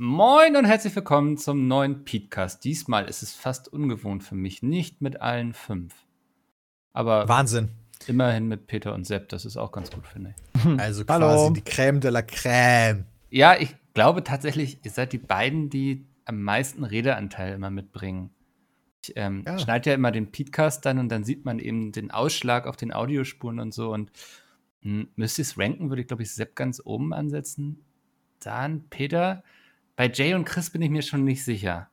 Moin und herzlich willkommen zum neuen Podcast. Diesmal ist es fast ungewohnt für mich, nicht mit allen fünf. Aber Wahnsinn. immerhin mit Peter und Sepp, das ist auch ganz gut, finde ich. Also Hallo. quasi die Crème de la Crème. Ja, ich glaube tatsächlich, ihr seid die beiden, die am meisten Redeanteil immer mitbringen. Ich ähm, Ja. schneide ja immer den Podcast dann und dann sieht man eben den Ausschlag auf den Audiospuren und so. Und mh, müsste ich es ranken, würde ich, glaube ich, Sepp ganz oben ansetzen. Dann Peter. Bei Jay und Chris bin ich mir schon nicht sicher.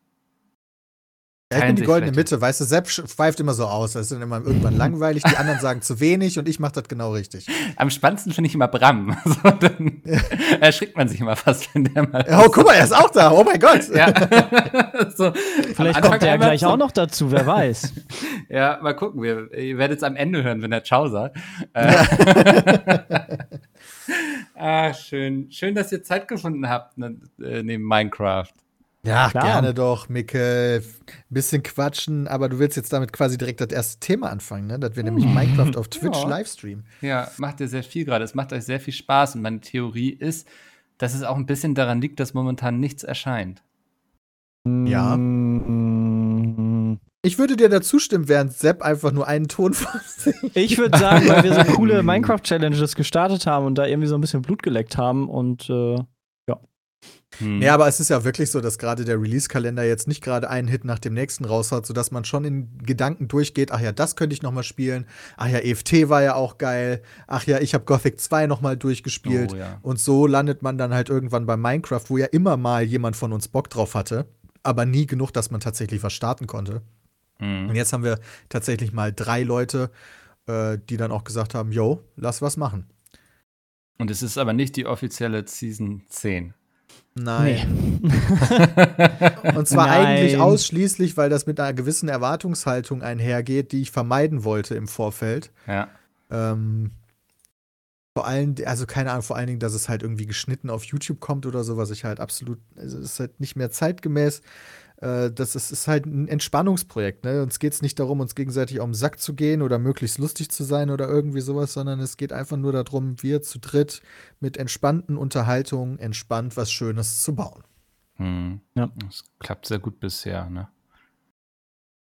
Ja, ich bin die goldene Mitte, weißt du, Sepp schweift immer so aus. Das ist dann immer irgendwann langweilig, die anderen sagen zu wenig und ich mache das genau richtig. Am spannendsten finde ich immer Bram. So, dann erschrickt man sich immer fast, wenn der mal. Oh, guck mal, er ist auch da. Oh mein Gott. Ja. so, Vielleicht kommt er ja gleich so- auch noch dazu, wer weiß. Ja, mal gucken. Wir, ihr werdet es am Ende hören, wenn der Ciao sagt. Äh, ah, schön. Schön, dass ihr Zeit gefunden habt ne, äh, neben Minecraft. Ja, Klar. gerne doch, Micke. Bisschen quatschen, aber du willst jetzt damit quasi direkt das erste Thema anfangen, ne? Dass wir nämlich Minecraft auf Twitch Ja. livestreamen. Ja, macht ihr sehr viel gerade. Es macht euch sehr viel Spaß. Und meine Theorie ist, dass es auch ein bisschen daran liegt, dass momentan nichts erscheint. Ja. Mm, Ich würde dir dazu stimmen, während Sepp einfach nur einen Ton sich. Ich würde sagen, weil wir so coole Minecraft-Challenges gestartet haben und da irgendwie so ein bisschen Blut geleckt haben und äh, Hm. Ja, aber es ist ja wirklich so, dass gerade der Release-Kalender jetzt nicht gerade einen Hit nach dem nächsten raushaut, sodass man schon in Gedanken durchgeht, ach ja, das könnte ich noch mal spielen. Ach ja, EFT war ja auch geil. Ach ja, ich habe Gothic 2 noch mal durchgespielt. Oh, ja. Und so landet man dann halt irgendwann bei Minecraft, wo ja immer mal jemand von uns Bock drauf hatte, aber nie genug, dass man tatsächlich was starten konnte. Hm. Und jetzt haben wir tatsächlich mal drei Leute, äh, die dann auch gesagt haben, yo, lass was machen. Und es ist aber nicht die offizielle Season 10. Nein. nee. Und zwar Nein. eigentlich ausschließlich, weil das mit einer gewissen Erwartungshaltung einhergeht, die ich vermeiden wollte im Vorfeld. Ja. Ähm, vor allem, also keine Ahnung, vor allen Dingen, dass es halt irgendwie geschnitten auf YouTube kommt oder so, was ich halt absolut, also es ist halt nicht mehr zeitgemäß. Äh, das ist, ist halt ein Entspannungsprojekt. Ne? Uns geht es nicht darum, uns gegenseitig auf den Sack zu gehen oder möglichst lustig zu sein oder irgendwie sowas, sondern es geht einfach nur darum, wir zu dritt mit entspannten Unterhaltungen entspannt was Schönes zu bauen. Hm. Ja. Das klappt sehr gut bisher, ne?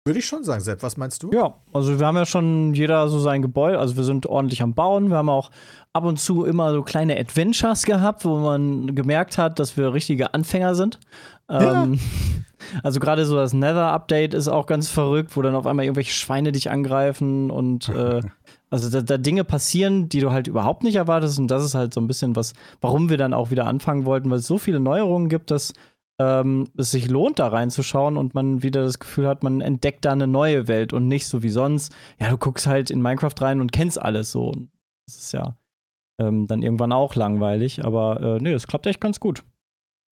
Würde ich schon sagen, Sepp, was meinst du? Ja, also wir haben ja schon jeder so sein Gebäude, also wir sind ordentlich am Bauen. Wir haben auch ab und zu immer so kleine Adventures gehabt, wo man gemerkt hat, dass wir richtige Anfänger sind. Ja. Ähm, also gerade so das Nether-Update ist auch ganz verrückt, wo dann auf einmal irgendwelche Schweine dich angreifen und äh, also da, da Dinge passieren, die du halt überhaupt nicht erwartest. Und das ist halt so ein bisschen was, warum wir dann auch wieder anfangen wollten, weil es so viele Neuerungen gibt, dass ähm, es sich lohnt, da reinzuschauen und man wieder das Gefühl hat, man entdeckt da eine neue Welt und nicht so wie sonst. Ja, du guckst halt in Minecraft rein und kennst alles so. Das ist ja ähm, dann irgendwann auch langweilig, aber äh, nee, es klappt echt ganz gut.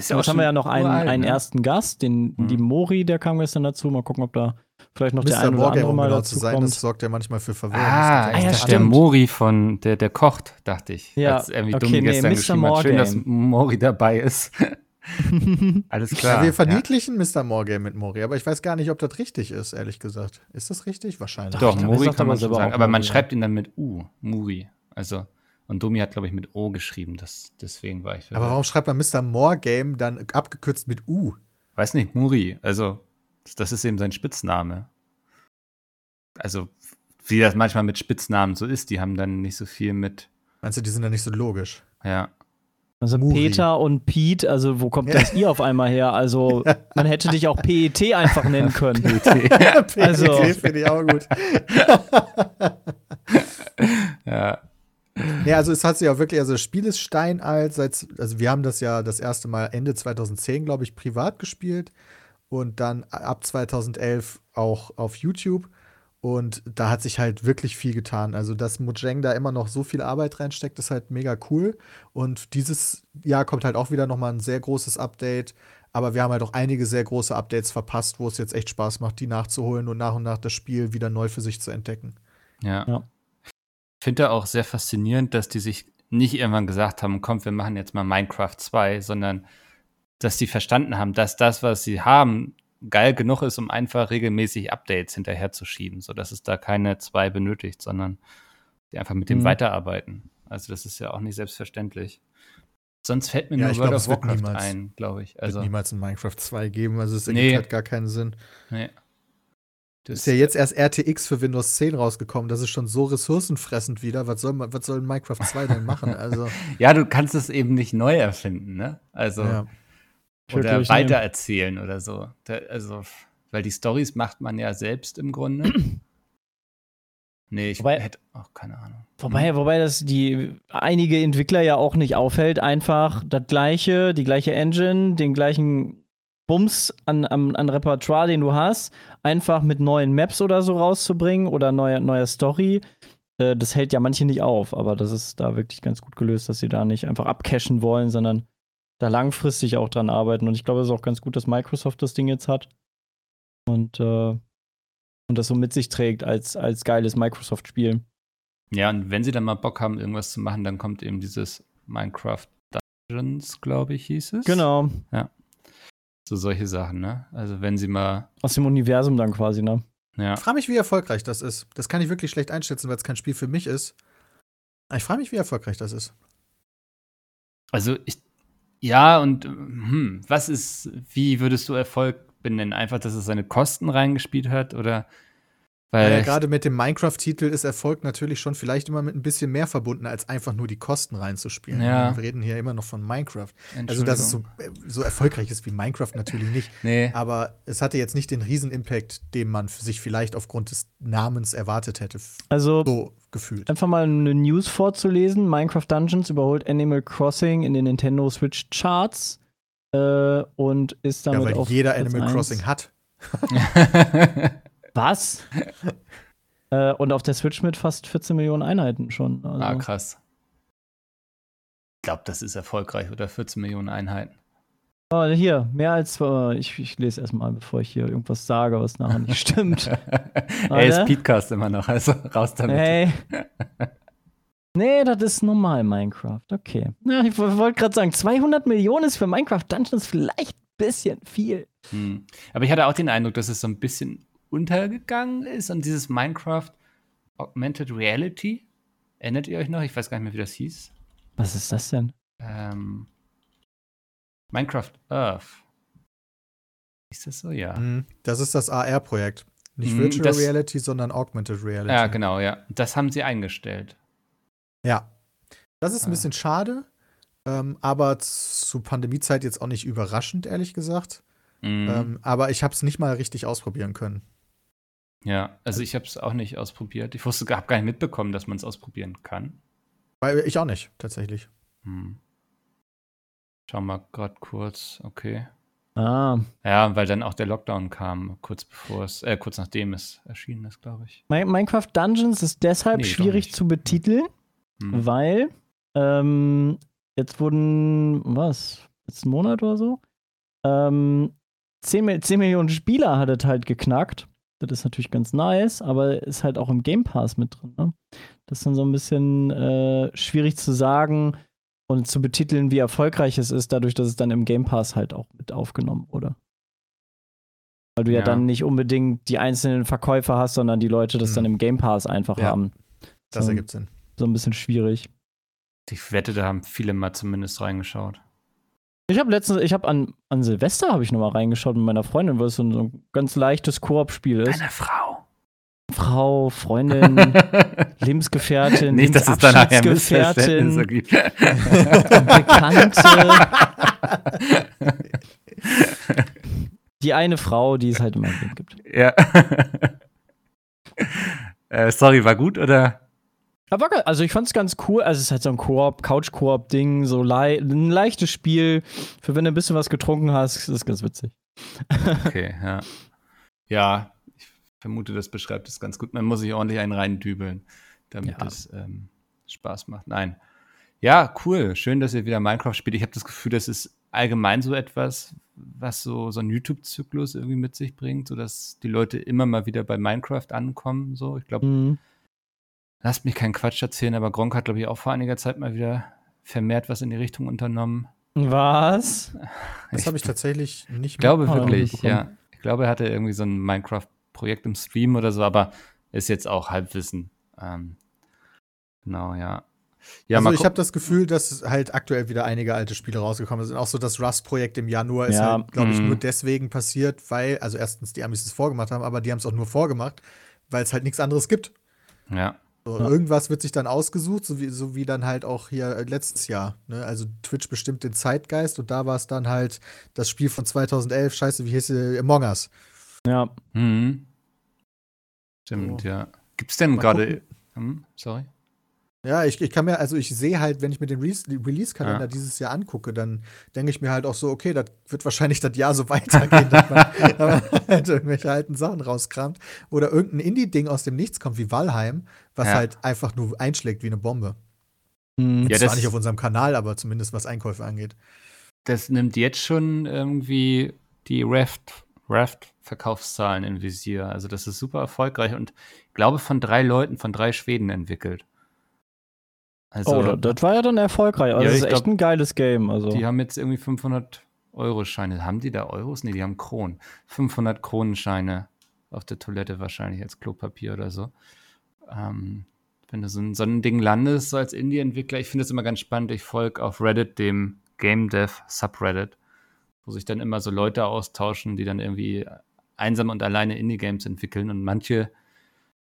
Ist Jetzt haben wir ja noch einen, uralt, einen ne? ersten Gast, den Mhm. die Mori, der kam gestern dazu. Mal gucken, ob da vielleicht noch der Mr. eine oder andere um mal genau dazu zu sein, kommt. das sorgt ja manchmal für Verwirrung. Ah, Das ja, der. Mori von, der, der kocht, dachte ich. Ja, Als irgendwie okay, Domi nee, gestern Mr. geschrieben hat. Schön, dass. Mori dabei ist. Alles klar. Ja, wir verniedlichen Mr. Morgame mit Mori, aber ich weiß gar nicht, ob das richtig ist, ehrlich gesagt. Ist das richtig? Wahrscheinlich. Doch, er Mori kann man selber sagen. Aber man ja. schreibt ihn dann mit U. Muri. Also, und Domi hat, glaube ich, mit O geschrieben. Das, deswegen war ich Aber warum schreibt man Mr. Morgame dann abgekürzt mit U? Weiß nicht, Muri. Also, das ist eben sein Spitzname. Also, wie das manchmal mit Spitznamen so ist, die haben dann nicht so viel mit. Meinst du, die sind dann nicht so logisch? Ja. Also Muri. Peter und Pete, also wo kommt Ja. das I auf einmal her? Also man hätte dich auch PET einfach nennen können. Also- PET finde ich auch gut. ja. Ja, also es hat sich auch wirklich, also das Spiel ist steinalt, seit, also wir haben das ja das erste Mal Ende 2010, glaube ich, privat gespielt und dann ab 2011 auch auf YouTube und da hat sich halt wirklich viel getan. Also, dass Mojang da immer noch so viel Arbeit reinsteckt, ist halt mega cool und dieses Jahr kommt halt auch wieder noch mal ein sehr großes Update. Aber wir haben halt auch einige sehr große Updates verpasst, wo es jetzt echt Spaß macht, die nachzuholen und nach und nach das Spiel wieder neu für sich zu entdecken. Ja. Ja. Ich finde auch sehr faszinierend, dass die sich nicht irgendwann gesagt haben, komm, wir machen jetzt mal Minecraft 2, sondern dass die verstanden haben, dass das, was sie haben, geil genug ist, um einfach regelmäßig Updates hinterherzuschieben, sodass es da keine zwei benötigt, sondern die einfach mit dem Mhm. weiterarbeiten. Also das ist ja auch nicht selbstverständlich. Sonst fällt mir Ja, nur ich World glaub, of wird Warcraft niemals- ein, glaube ich. Wird Also, niemals ein Minecraft 2 geben, also es ergibt Nee. halt gar keinen Sinn. nee. Das Ist ja jetzt erst RTX für Windows 10 rausgekommen, das ist schon so ressourcenfressend wieder. Was soll, man- was soll Minecraft 2 denn machen? Also, Ja, du kannst es eben nicht neu erfinden, ne? Also, ja. oder weitererzählen oder so. Da, also, weil die Stories macht man ja selbst im Grunde. nee, ich Wobei- hätte auch keine Ahnung. Wobei, wobei das die einige Entwickler ja auch nicht auffällt, einfach das gleiche, die gleiche Engine, den gleichen Bums an, an, an Repertoire, den du hast, einfach mit neuen Maps oder so rauszubringen oder neuer neuer Story. Äh, das hält ja manche nicht auf, aber das ist da wirklich ganz gut gelöst, dass sie da nicht einfach abcashen wollen, sondern da langfristig auch dran arbeiten. Und ich glaube, es ist auch ganz gut, dass Microsoft das Ding jetzt hat. Und, äh, und das so mit sich trägt als, als geiles Microsoft-Spiel. Ja, und wenn sie dann mal Bock haben, irgendwas zu machen, dann kommt eben dieses Minecraft Dungeons, glaube ich, hieß es. Genau. So solche Sachen, ne? Also wenn sie mal, Aus dem Universum dann quasi, ne? ja. Ich frage mich, wie erfolgreich das ist. Das kann ich wirklich schlecht einschätzen, weil es kein Spiel für mich ist. Aber ich frage mich, wie erfolgreich das ist. Also ich, ja, und hm, was ist, wie würdest du Erfolg benennen? Einfach, dass es seine Kosten reingespielt hat oder weil Weil gerade mit dem Minecraft-Titel ist Erfolg natürlich schon vielleicht immer mit ein bisschen mehr verbunden, als einfach nur die Kosten reinzuspielen. Ja. Wir reden hier immer noch von Minecraft. Also, dass es so, äh, so erfolgreich ist wie Minecraft natürlich nicht. Nee, Aber es hatte jetzt nicht den Riesen-Impact, den man für sich vielleicht aufgrund des Namens erwartet hätte. Also So gefühlt. einfach mal eine News vorzulesen. Minecraft Dungeons überholt Animal Crossing in den Nintendo Switch Charts äh, und ist Ja, damit weil auf jeder Platz Animal eins. Crossing hat. Was? äh, und auf der Switch mit fast 14 Millionen Einheiten schon. Also, ah, krass. Ich glaube, das ist erfolgreich oder 14 Millionen Einheiten. oh, hier, mehr als. Äh, ich, ich lese erstmal, bevor ich hier irgendwas sage, was nachher nicht stimmt. Ey, ist. Speedcast immer noch, also raus damit. Hey. Nee, das ist normal Minecraft. Okay. Ja, ich wollte gerade sagen, 200 Millionen ist für Minecraft Dungeons vielleicht ein bisschen viel. Hm. Aber ich hatte auch den Eindruck, dass es so ein bisschen untergegangen ist und dieses Minecraft Augmented Reality. Erinnert ihr euch noch? Ich weiß gar nicht mehr, wie das hieß. Was ist das denn? Ähm, Minecraft Earth. Ist das so? Ja. Mhm. Das ist das AR-Projekt. Nicht Mhm, Virtual das- Reality, sondern Augmented Reality. Ja, genau, ja. Das haben sie eingestellt. Ja. Das ist ein Ah. bisschen schade, ähm, aber zu Pandemiezeit jetzt auch nicht überraschend, ehrlich gesagt. Mhm. Ähm, aber ich habe es nicht mal richtig ausprobieren können. Ja, also ich habe es auch nicht ausprobiert. Ich wusste, habe gar nicht mitbekommen, dass man es ausprobieren kann. Weil ich auch nicht, tatsächlich. Hm. Schau mal gerade kurz, okay. Ah, Ja, weil dann auch der Lockdown kam, kurz bevor es, äh, kurz nachdem es erschienen ist, glaube ich. Mi- Minecraft Dungeons ist deshalb Nee, schwierig zu betiteln, Hm. weil ähm, jetzt wurden, was, letzten Monat oder so, ähm, 10, Mi- 10 Millionen Spieler hat es halt geknackt. Das ist natürlich ganz nice, aber ist halt auch im Game Pass mit drin. Ne? Das ist dann so ein bisschen äh, schwierig zu sagen und zu betiteln, wie erfolgreich es ist, dadurch, dass es dann im Game Pass halt auch mit aufgenommen wurde. Weil du ja, Ja. dann nicht unbedingt die einzelnen Verkäufer hast, sondern die Leute das Mhm. dann im Game Pass einfach Ja. haben. Das So. ergibt Sinn. So ein bisschen schwierig. Ich wette, da haben viele mal zumindest reingeschaut. Ich habe letztens, ich habe an, an Silvester habe ich noch mal reingeschaut mit meiner Freundin, weil es so ein, so ein ganz leichtes Koop-Spiel ist. Eine Frau. Frau, Freundin, Lebensgefährtin, Nicht, dass es da nachher Missverständnisse gibt. Bekannte. Die eine Frau, die es halt immer gibt. ja. äh, sorry, war gut oder? Aber also ich fand es ganz cool. Also es ist halt so ein Koop, Couch-Koop-Ding, so lei ein leichtes Spiel. Für wenn du ein bisschen was getrunken hast, ist das ganz witzig. Okay, ja. Ja, ich vermute, das beschreibt es ganz gut. Man muss sich ordentlich einen reindübeln, damit Ja. es ähm, Spaß macht. Nein. Ja, cool. Schön, dass ihr wieder Minecraft spielt. Ich habe das Gefühl, das ist allgemein so etwas, was so, so ein YouTube-Zyklus irgendwie mit sich bringt, sodass die Leute immer mal wieder bei Minecraft ankommen. So, ich glaube, Mhm. Lasst mich keinen Quatsch erzählen, aber Gronk hat, glaube ich, auch vor einiger Zeit mal wieder vermehrt was in die Richtung unternommen. Was? Das habe ich tatsächlich nicht Ich glaube wirklich, ja. Ich glaube, er hatte irgendwie so ein Minecraft-Projekt im Stream oder so, aber ist jetzt auch Halbwissen. Ähm, genau, ja. Ja, also ich habe das Gefühl, dass halt aktuell wieder einige alte Spiele rausgekommen sind. Auch so das Rust-Projekt im Januar ist Ja. halt, glaube ich, Mhm. nur deswegen passiert, weil, also erstens die Amis es vorgemacht haben, aber die haben es auch nur vorgemacht, weil es halt nichts anderes gibt. ja. So, Ja. Irgendwas wird sich dann ausgesucht, so wie, so wie dann halt auch hier äh, letztes Jahr. Ne? Also Twitch bestimmt den Zeitgeist und da war es dann halt das Spiel von 2011, scheiße, wie hieß sie, Among Us. Ja. Mhm. Stimmt, So. ja. Gibt's denn gerade. Hm, sorry. Ja, ich, ich kann mir, also ich sehe halt, wenn ich mir den Re Release-Kalender Ja. dieses Jahr angucke, dann denke ich mir halt auch so, okay, das wird wahrscheinlich das Jahr so weitergehen, dass man, man halt irgendwelche alten Sachen rauskramt. Oder irgendein Indie-Ding aus dem Nichts kommt, wie Valheim, was Ja. halt einfach nur einschlägt wie eine Bombe. Mhm. Ja, Zwar nicht auf unserem Kanal, aber zumindest was Einkäufe angeht. Das nimmt jetzt schon irgendwie die Raft, Raft-Verkaufszahlen in Visier. Also, das ist super erfolgreich und ich glaube von drei Leuten, von drei Schweden entwickelt. Also, oh, das, war ja dann erfolgreich. Also Ja, das ist echt glaub, ein geiles Game. Also. Die haben jetzt irgendwie 500 Euro-Scheine. Haben die da Euros? Nee, die haben Kronen. 500 Kronenscheine auf der Toilette wahrscheinlich als Klopapier oder so. Ähm, wenn du so ein, so ein Ding landest, so als Indie-Entwickler, ich finde es immer ganz spannend. Ich folge auf Reddit dem Game Dev Subreddit, wo sich dann immer so Leute austauschen, die dann irgendwie einsam und alleine Indie-Games entwickeln und manche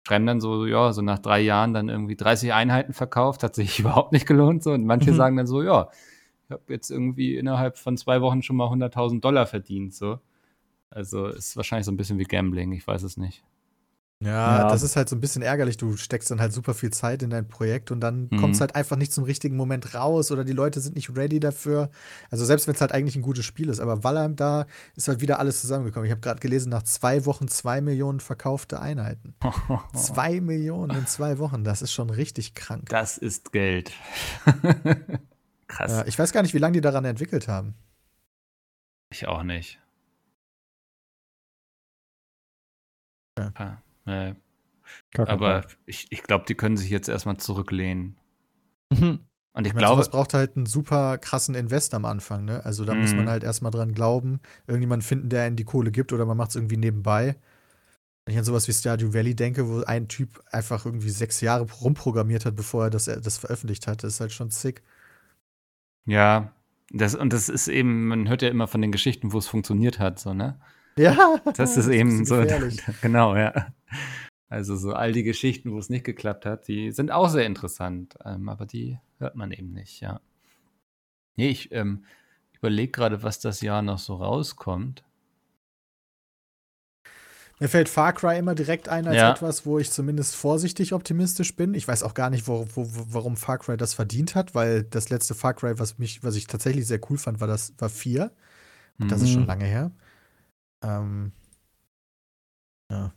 schreiben dann so, ja, so nach drei Jahren dann irgendwie 30 Einheiten verkauft, hat sich überhaupt nicht gelohnt so und manche Mhm. sagen dann so, ja, ich habe jetzt irgendwie innerhalb von zwei Wochen schon mal 100.000 Dollar verdient, so. Also ist wahrscheinlich so ein bisschen wie Gambling, ich weiß es nicht. Ja, Ja. das ist halt so ein bisschen ärgerlich. Du steckst dann halt super viel Zeit in dein Projekt und dann Mhm. kommt es halt einfach nicht zum richtigen Moment raus oder die Leute sind nicht ready dafür. Also selbst wenn es halt eigentlich ein gutes Spiel ist. Aber Valheim, da ist halt wieder alles zusammengekommen. Ich habe gerade gelesen, nach zwei Wochen zwei Millionen verkaufte Einheiten. Zwei Millionen in zwei Wochen, das ist schon richtig krank. Das ist Geld. Krass. Ja, ich weiß gar nicht, wie lange die daran entwickelt haben. Ich auch nicht. Ja. Ah, nee. Aber ich, ich glaube, die können sich jetzt erstmal zurücklehnen. Problem. Und ich Ich meine, glaube, sowas braucht halt einen super krassen Invest am Anfang, ne? Also da muss Mhm. man halt erstmal dran glauben, irgendjemanden finden, der einen die Kohle gibt oder man macht es irgendwie nebenbei. Wenn ich an sowas wie Stardew Valley denke, wo ein Typ einfach irgendwie sechs Jahre rumprogrammiert hat, bevor er das, das veröffentlicht hat, das ist halt schon sick. ja, das, und das ist eben, man hört ja immer von den Geschichten, wo es funktioniert hat, so, ne? Ja, Das ist eben so. gefährlich. Genau, ja. Also so all die Geschichten, wo es nicht geklappt hat, die sind auch sehr interessant, ähm, aber die hört man eben nicht, ja. Nee, ich ähm, überlege gerade, was das Jahr noch so rauskommt. Mir fällt Far Cry immer direkt ein als Ja. etwas, wo ich zumindest vorsichtig optimistisch bin. Ich weiß auch gar nicht, wo, wo, warum Far Cry das verdient hat, weil das letzte Far Cry, was mich, was ich tatsächlich sehr cool fand, war das war 4. Das ist Mhm. schon lange her. Ähm, ja.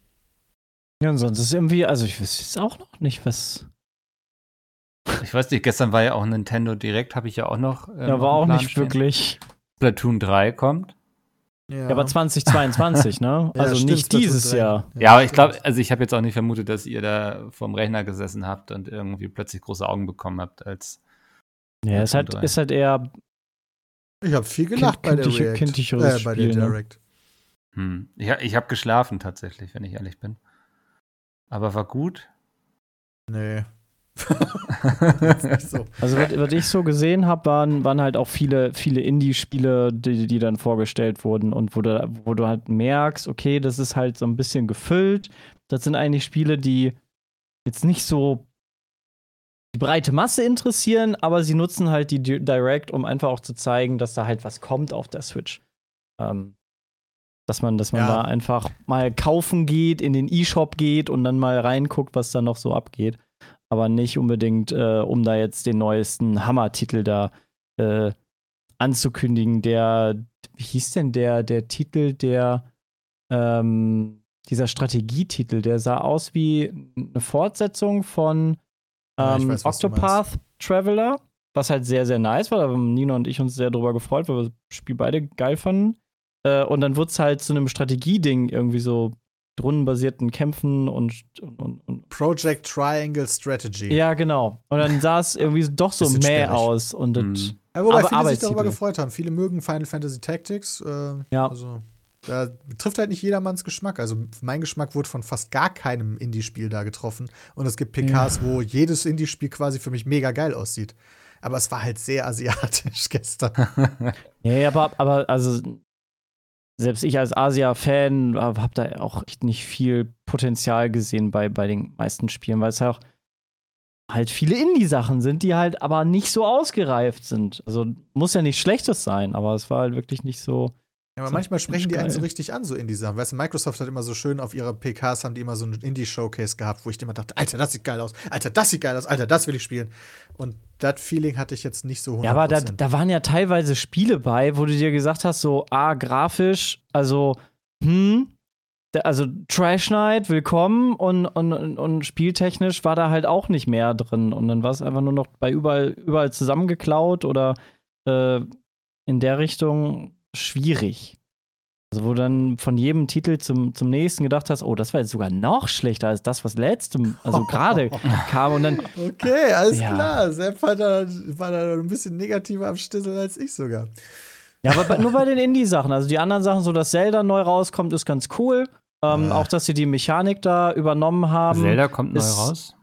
Ja, und sonst ist irgendwie, also ich weiß jetzt auch noch nicht, was. Ich weiß nicht, gestern war ja auch Nintendo Direkt, habe ich ja auch noch. ähm, Ja, war auch Plan nicht stehen. wirklich. Splatoon 3 kommt. Ja, aber 2022, ne? Ja, Also stimmt, nicht dieses 3. Jahr. Ja, aber ich glaube, also ich habe jetzt auch nicht vermutet, dass ihr da vorm Rechner gesessen habt und irgendwie plötzlich große Augen bekommen habt, als Ja, ist halt, Splatoon 3. ist halt eher. Ich habe viel gelacht bei der kindliche- React. kindlicheres äh, bei der ne? Direct. Hm. Ich, ich habe geschlafen tatsächlich, wenn ich ehrlich bin. Aber war gut. Nee. So. Also, was, was ich so gesehen habe, waren, waren halt auch viele, viele Indie-Spiele, die, die dann vorgestellt wurden und wo du, wo du halt merkst, okay, das ist halt so ein bisschen gefüllt. Das sind eigentlich Spiele, die jetzt nicht so die breite Masse interessieren, aber sie nutzen halt die Di- Direct, um einfach auch zu zeigen, dass da halt was kommt auf der Switch. Ähm, dass man, dass man Ja. da einfach mal kaufen geht, in den E-Shop geht und dann mal reinguckt, was da noch so abgeht. Aber nicht unbedingt, äh, um da jetzt den neuesten Hammer-Titel da äh, anzukündigen. Der, wie hieß denn der, der Titel, der ähm, dieser Strategietitel, der sah aus wie eine Fortsetzung von Ja, ähm, weiß, was du Octopath Traveler, was halt sehr, sehr nice war. Da haben Nina und ich uns sehr drüber gefreut, weil wir das Spiel beide geil fanden. Äh, und dann wurde es halt zu einem Strategieding irgendwie so rundenbasierten Kämpfen und, und, und, Project Triangle Strategy. ja, genau. Und dann sah es irgendwie doch so mäh aus und das, Mhm. Ja, wobei Aber viele sich darüber gefreut haben. Viele mögen Final Fantasy Tactics. Äh, Ja. Also, da trifft halt nicht jedermanns Geschmack. Also, mein Geschmack wurde von fast gar keinem Indie-Spiel da getroffen. Und es gibt PKs, wo jedes Indie-Spiel quasi für mich mega geil aussieht. Aber es war halt sehr asiatisch gestern. Ja, aber, aber also selbst ich als Asia-Fan habe da auch echt nicht viel Potenzial gesehen bei, bei den meisten Spielen, weil es ja auch halt viele Indie-Sachen sind, die halt aber nicht so ausgereift sind. Also muss ja nicht Schlechtes sein, aber es war halt wirklich nicht so. Ja, aber So, manchmal sprechen die einen so richtig an, so Indie-Sachen. Weißt du, Microsoft hat immer so schön auf ihrer PKs haben die immer so einen Indie-Showcase gehabt, wo ich immer dachte, Alter, das sieht geil aus, Alter, das sieht geil aus, Alter, das will ich spielen. Und das Feeling hatte ich jetzt nicht so 100%. Ja, aber da, da waren ja teilweise Spiele bei, wo du dir gesagt hast, so, ah, grafisch, also, hm, also Trash Night, willkommen und, und, und, und spieltechnisch war da halt auch nicht mehr drin. Und dann war es einfach nur noch bei überall, überall zusammengeklaut oder äh, in der Richtung schwierig. Also, wo du dann von jedem Titel zum, zum nächsten gedacht hast, oh, das war jetzt sogar noch schlechter als das, was letztem, also gerade kam. Und dann, Okay, alles Ja. klar. Sepp war da, war da ein bisschen negativer am Stissel als ich sogar. Ja, aber bei, nur bei den Indie-Sachen. Also die anderen Sachen, so dass Zelda neu rauskommt, ist ganz cool. Ähm, Ja. Auch, dass sie die Mechanik da übernommen haben. Zelda kommt neu ist- raus.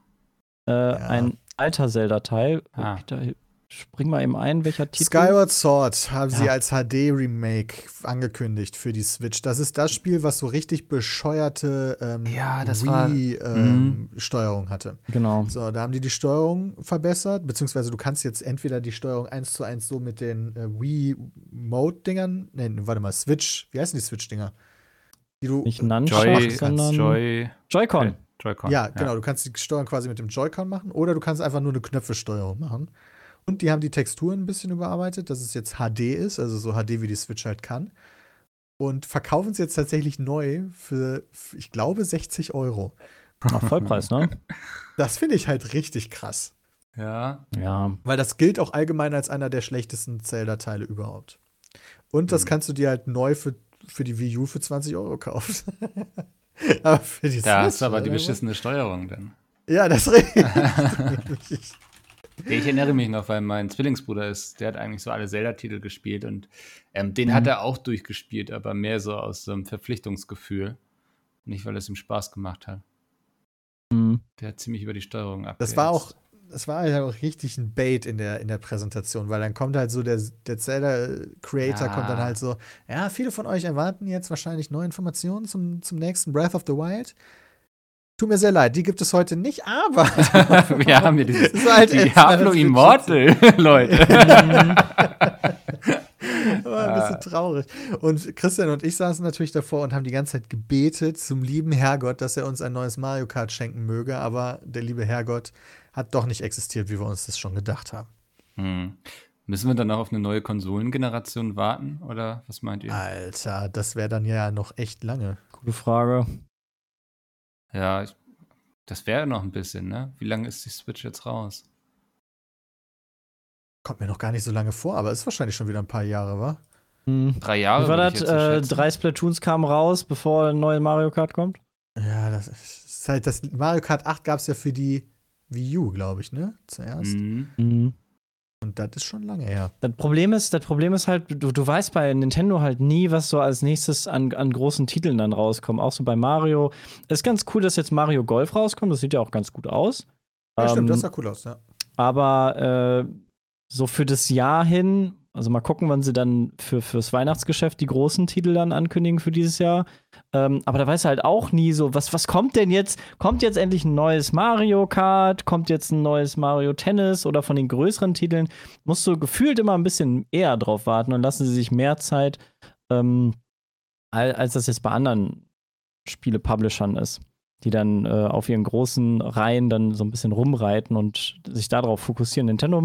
Äh, Ein alter Zelda-Teil. Ah. Da, spring mal eben ein, welcher Titel. Skyward Sword haben sie Ja. als HD-Remake angekündigt für die Switch. Das ist das Spiel, was so richtig bescheuerte ähm, Ja, das war- Mhm. Wii-Steuerung hatte. Genau. So, da haben die die Steuerung verbessert, beziehungsweise du kannst jetzt entweder die Steuerung eins zu eins so mit den äh, Wii-Mode-Dingern, nee, warte mal, Switch, wie heißen die Switch-Dinger? Die du, Nicht äh, Nunchuck, Joy, sondern Joy, Joy-Con. Joy-Con. Ja, genau, du kannst die Steuerung quasi mit dem Joy-Con machen oder du kannst einfach nur eine Knöpfesteuerung machen. Und die haben die Texturen ein bisschen überarbeitet, dass es jetzt HD ist, also so HD, wie die Switch halt kann. Und verkaufen es jetzt tatsächlich neu für, ich glaube, 60 Euro. Ach, Vollpreis, ne? Das finde ich halt richtig krass. Ja. ja. Weil das gilt auch allgemein als einer der schlechtesten Zelda-Teile überhaupt. Und das Mhm. kannst du dir halt neu für, für die Wii U für 20 Euro kaufen. aber für die Da Switch, hast du aber die beschissene Steuerung dann. Ja, das richtig. Ich erinnere mich noch, weil mein Zwillingsbruder ist, der hat eigentlich so alle Zelda-Titel gespielt und ähm, den Mhm. hat er auch durchgespielt, aber mehr so aus so einem Verpflichtungsgefühl. Nicht, weil es ihm Spaß gemacht hat. Hm. Der hat ziemlich über die Steuerung ab. Das war auch, das war halt auch richtig ein Bait in der, in der Präsentation, weil dann kommt halt so der, der Zelda-Creator Ja. kommt dann halt so, ja, viele von euch erwarten jetzt wahrscheinlich neue Informationen zum, zum nächsten Breath of the Wild. Tut mir sehr leid, die gibt es heute nicht, aber Wir haben hier dieses halt Diablo Immortal, Leute. war ein bisschen traurig. Und Christian und ich saßen natürlich davor und haben die ganze Zeit gebetet zum lieben Herrgott, dass er uns ein neues Mario Kart schenken möge, aber der liebe Herrgott hat doch nicht existiert, wie wir uns das schon gedacht haben. Hm. Müssen wir dann noch auf eine neue Konsolengeneration warten? Oder was meint ihr? Alter, das wäre dann ja noch echt lange. Gute Frage. Ja, ich, das wäre noch ein bisschen, ne? Wie lange ist die Switch jetzt raus? Kommt mir noch gar nicht so lange vor, aber ist wahrscheinlich schon wieder ein paar Jahre, wa? Hm. Drei Jahre. Wie war das? Äh, drei Splatoons kamen raus, bevor ein neues Mario Kart kommt? Ja, das ist halt das Mario Kart 8 gab es ja für die Wii U, glaube ich, ne? Zuerst. Mhm. Und das ist schon lange her. Das Problem ist, das Problem ist halt, du, du weißt bei Nintendo halt nie, was so als nächstes an, an großen Titeln dann rauskommt. Auch so bei Mario. Es ist ganz cool, dass jetzt Mario Golf rauskommt. Das sieht ja auch ganz gut aus. Ja, stimmt, Ähm, das sah cool aus, ja. Aber äh, so für das Jahr hin, also mal gucken, wann sie dann für, fürs Weihnachtsgeschäft die großen Titel dann ankündigen für dieses Jahr. Ähm, aber da weiß halt auch nie so, was, was kommt denn jetzt? Kommt jetzt endlich ein neues Mario Kart? Kommt jetzt ein neues Mario Tennis oder von den größeren Titeln? Musst du gefühlt immer ein bisschen eher drauf warten und lassen sie sich mehr Zeit, ähm, al- als das jetzt bei anderen Spiele-Publishern ist die dann äh, auf ihren großen Reihen dann so ein bisschen rumreiten und sich darauf fokussieren. Nintendo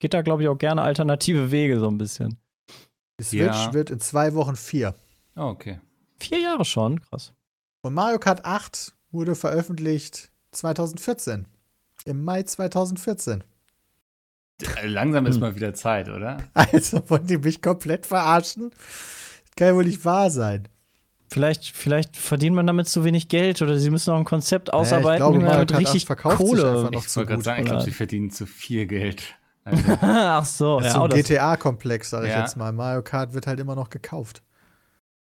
geht da, glaube ich, auch gerne alternative Wege so ein bisschen. Die Switch Ja. wird in zwei Wochen vier. Oh, okay. Vier Jahre schon, krass. Und Mario Kart 8 wurde veröffentlicht 2014. Im Mai 2014. Äh, Langsam ist Hm. mal wieder Zeit, oder? Also wollen die mich komplett verarschen? kann ja wohl nicht wahr sein. Vielleicht, vielleicht verdient man damit zu wenig Geld oder sie müssen noch ein Konzept ausarbeiten, glaube, wie man Mario mit Kart richtig 8 verkauft sich Kohle. Ich wollte gerade sagen, ich glaube, sie verdienen zu viel Geld. Also, Ach so, Das ist ja, so ein GTA-Komplex, sag ich Ja. jetzt mal. Mario Kart wird halt immer noch gekauft.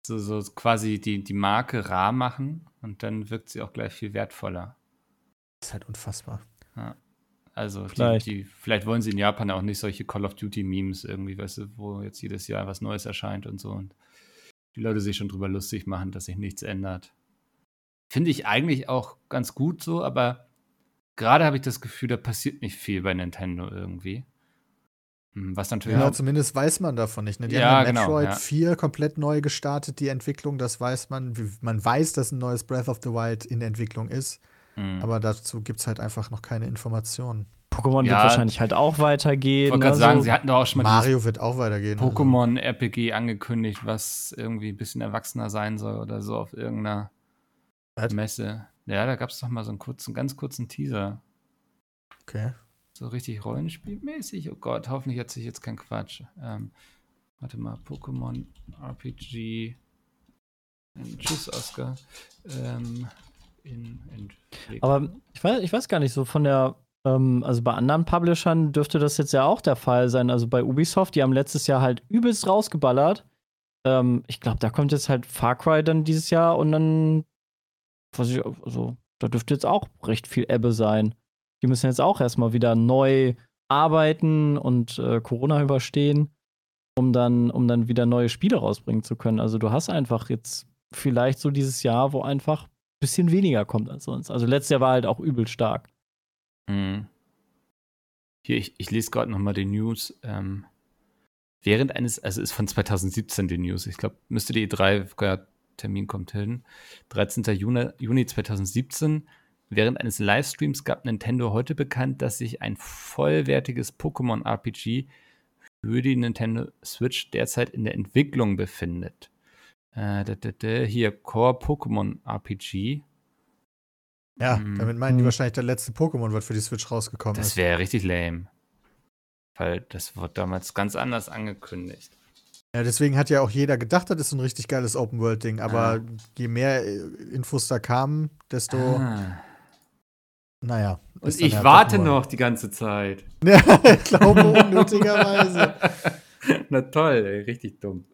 so, so quasi die, die Marke rar machen und dann wirkt sie auch gleich viel wertvoller. Das ist halt unfassbar. Also Vielleicht. Die, die, vielleicht wollen sie in Japan auch nicht solche Call of Duty Memes irgendwie, weißt du, wo jetzt jedes Jahr was Neues erscheint und so und die Leute sich schon drüber lustig machen, dass sich nichts ändert. Finde ich eigentlich auch ganz gut so, aber gerade habe ich das Gefühl, da passiert nicht viel bei Nintendo irgendwie. Hm, Was natürlich Ja, auch- zumindest weiß man davon nicht. Ne? Die Ja, haben ja genau, Metroid ja. 4 komplett neu gestartet, die Entwicklung, das weiß man. Wie- Man weiß, dass ein neues Breath of the Wild in Entwicklung ist, hm. aber dazu gibt es halt einfach noch keine Informationen. Pokémon Ja. wird wahrscheinlich halt auch ich weitergehen. wollte gerade ne, sagen, so. sie hatten doch auch schon mal Mario wird auch weitergehen. also. Pokémon RPG angekündigt, was irgendwie ein bisschen erwachsener sein soll oder so auf irgendeiner Was? Messe. Ja, da gab es doch mal so einen kurzen, ganz kurzen Teaser. Okay. So richtig rollenspielmäßig. Oh Gott, hoffentlich hat sich jetzt kein Quatsch. Ähm, warte mal, Pokémon RPG. Ähm, Tschüss, Oscar. Ähm, in, Entwicklung. Aber ich weiß, ich weiß gar nicht, so von der, ähm, also bei anderen Publishern dürfte das jetzt ja auch der Fall sein. Also bei Ubisoft, die haben letztes Jahr halt übelst rausgeballert. Ähm, ich glaube, da kommt jetzt halt Far Cry dann dieses Jahr und dann, weiß ich, also da dürfte jetzt auch recht viel Ebbe sein. Die müssen jetzt auch erstmal wieder neu arbeiten und äh, Corona überstehen, um dann, um dann wieder neue Spiele rausbringen zu können. Also du hast einfach jetzt vielleicht so dieses Jahr, wo einfach ein bisschen weniger kommt als sonst. Also letztes Jahr war halt auch übel stark. Mhm. Hier, ich, ich lese gerade nochmal die News. Ähm, während eines, also ist von 2017 die News. Ich glaube, müsste die E3, ja, Termin kommt hin. 13. Juni, Juni 2017. Während eines Livestreams gab Nintendo heute bekannt, dass sich ein vollwertiges Pokémon-RPG für die Nintendo Switch derzeit in der Entwicklung befindet. Äh, da, da, da, hier, Core Pokémon RPG. Ja, Mhm. damit meinen die wahrscheinlich der letzte Pokémon wird für die Switch rausgekommen Das wäre richtig lame. Weil das wurde damals ganz anders angekündigt. Ja, deswegen hat ja auch jeder gedacht, das ist ein richtig geiles Open-World-Ding. Aber Ah. je mehr äh, Infos da kamen, desto, Ah. naja. Und ich halt warte noch die ganze Zeit. Ja, ich glaube unnötigerweise. Na toll, ey, richtig dumm.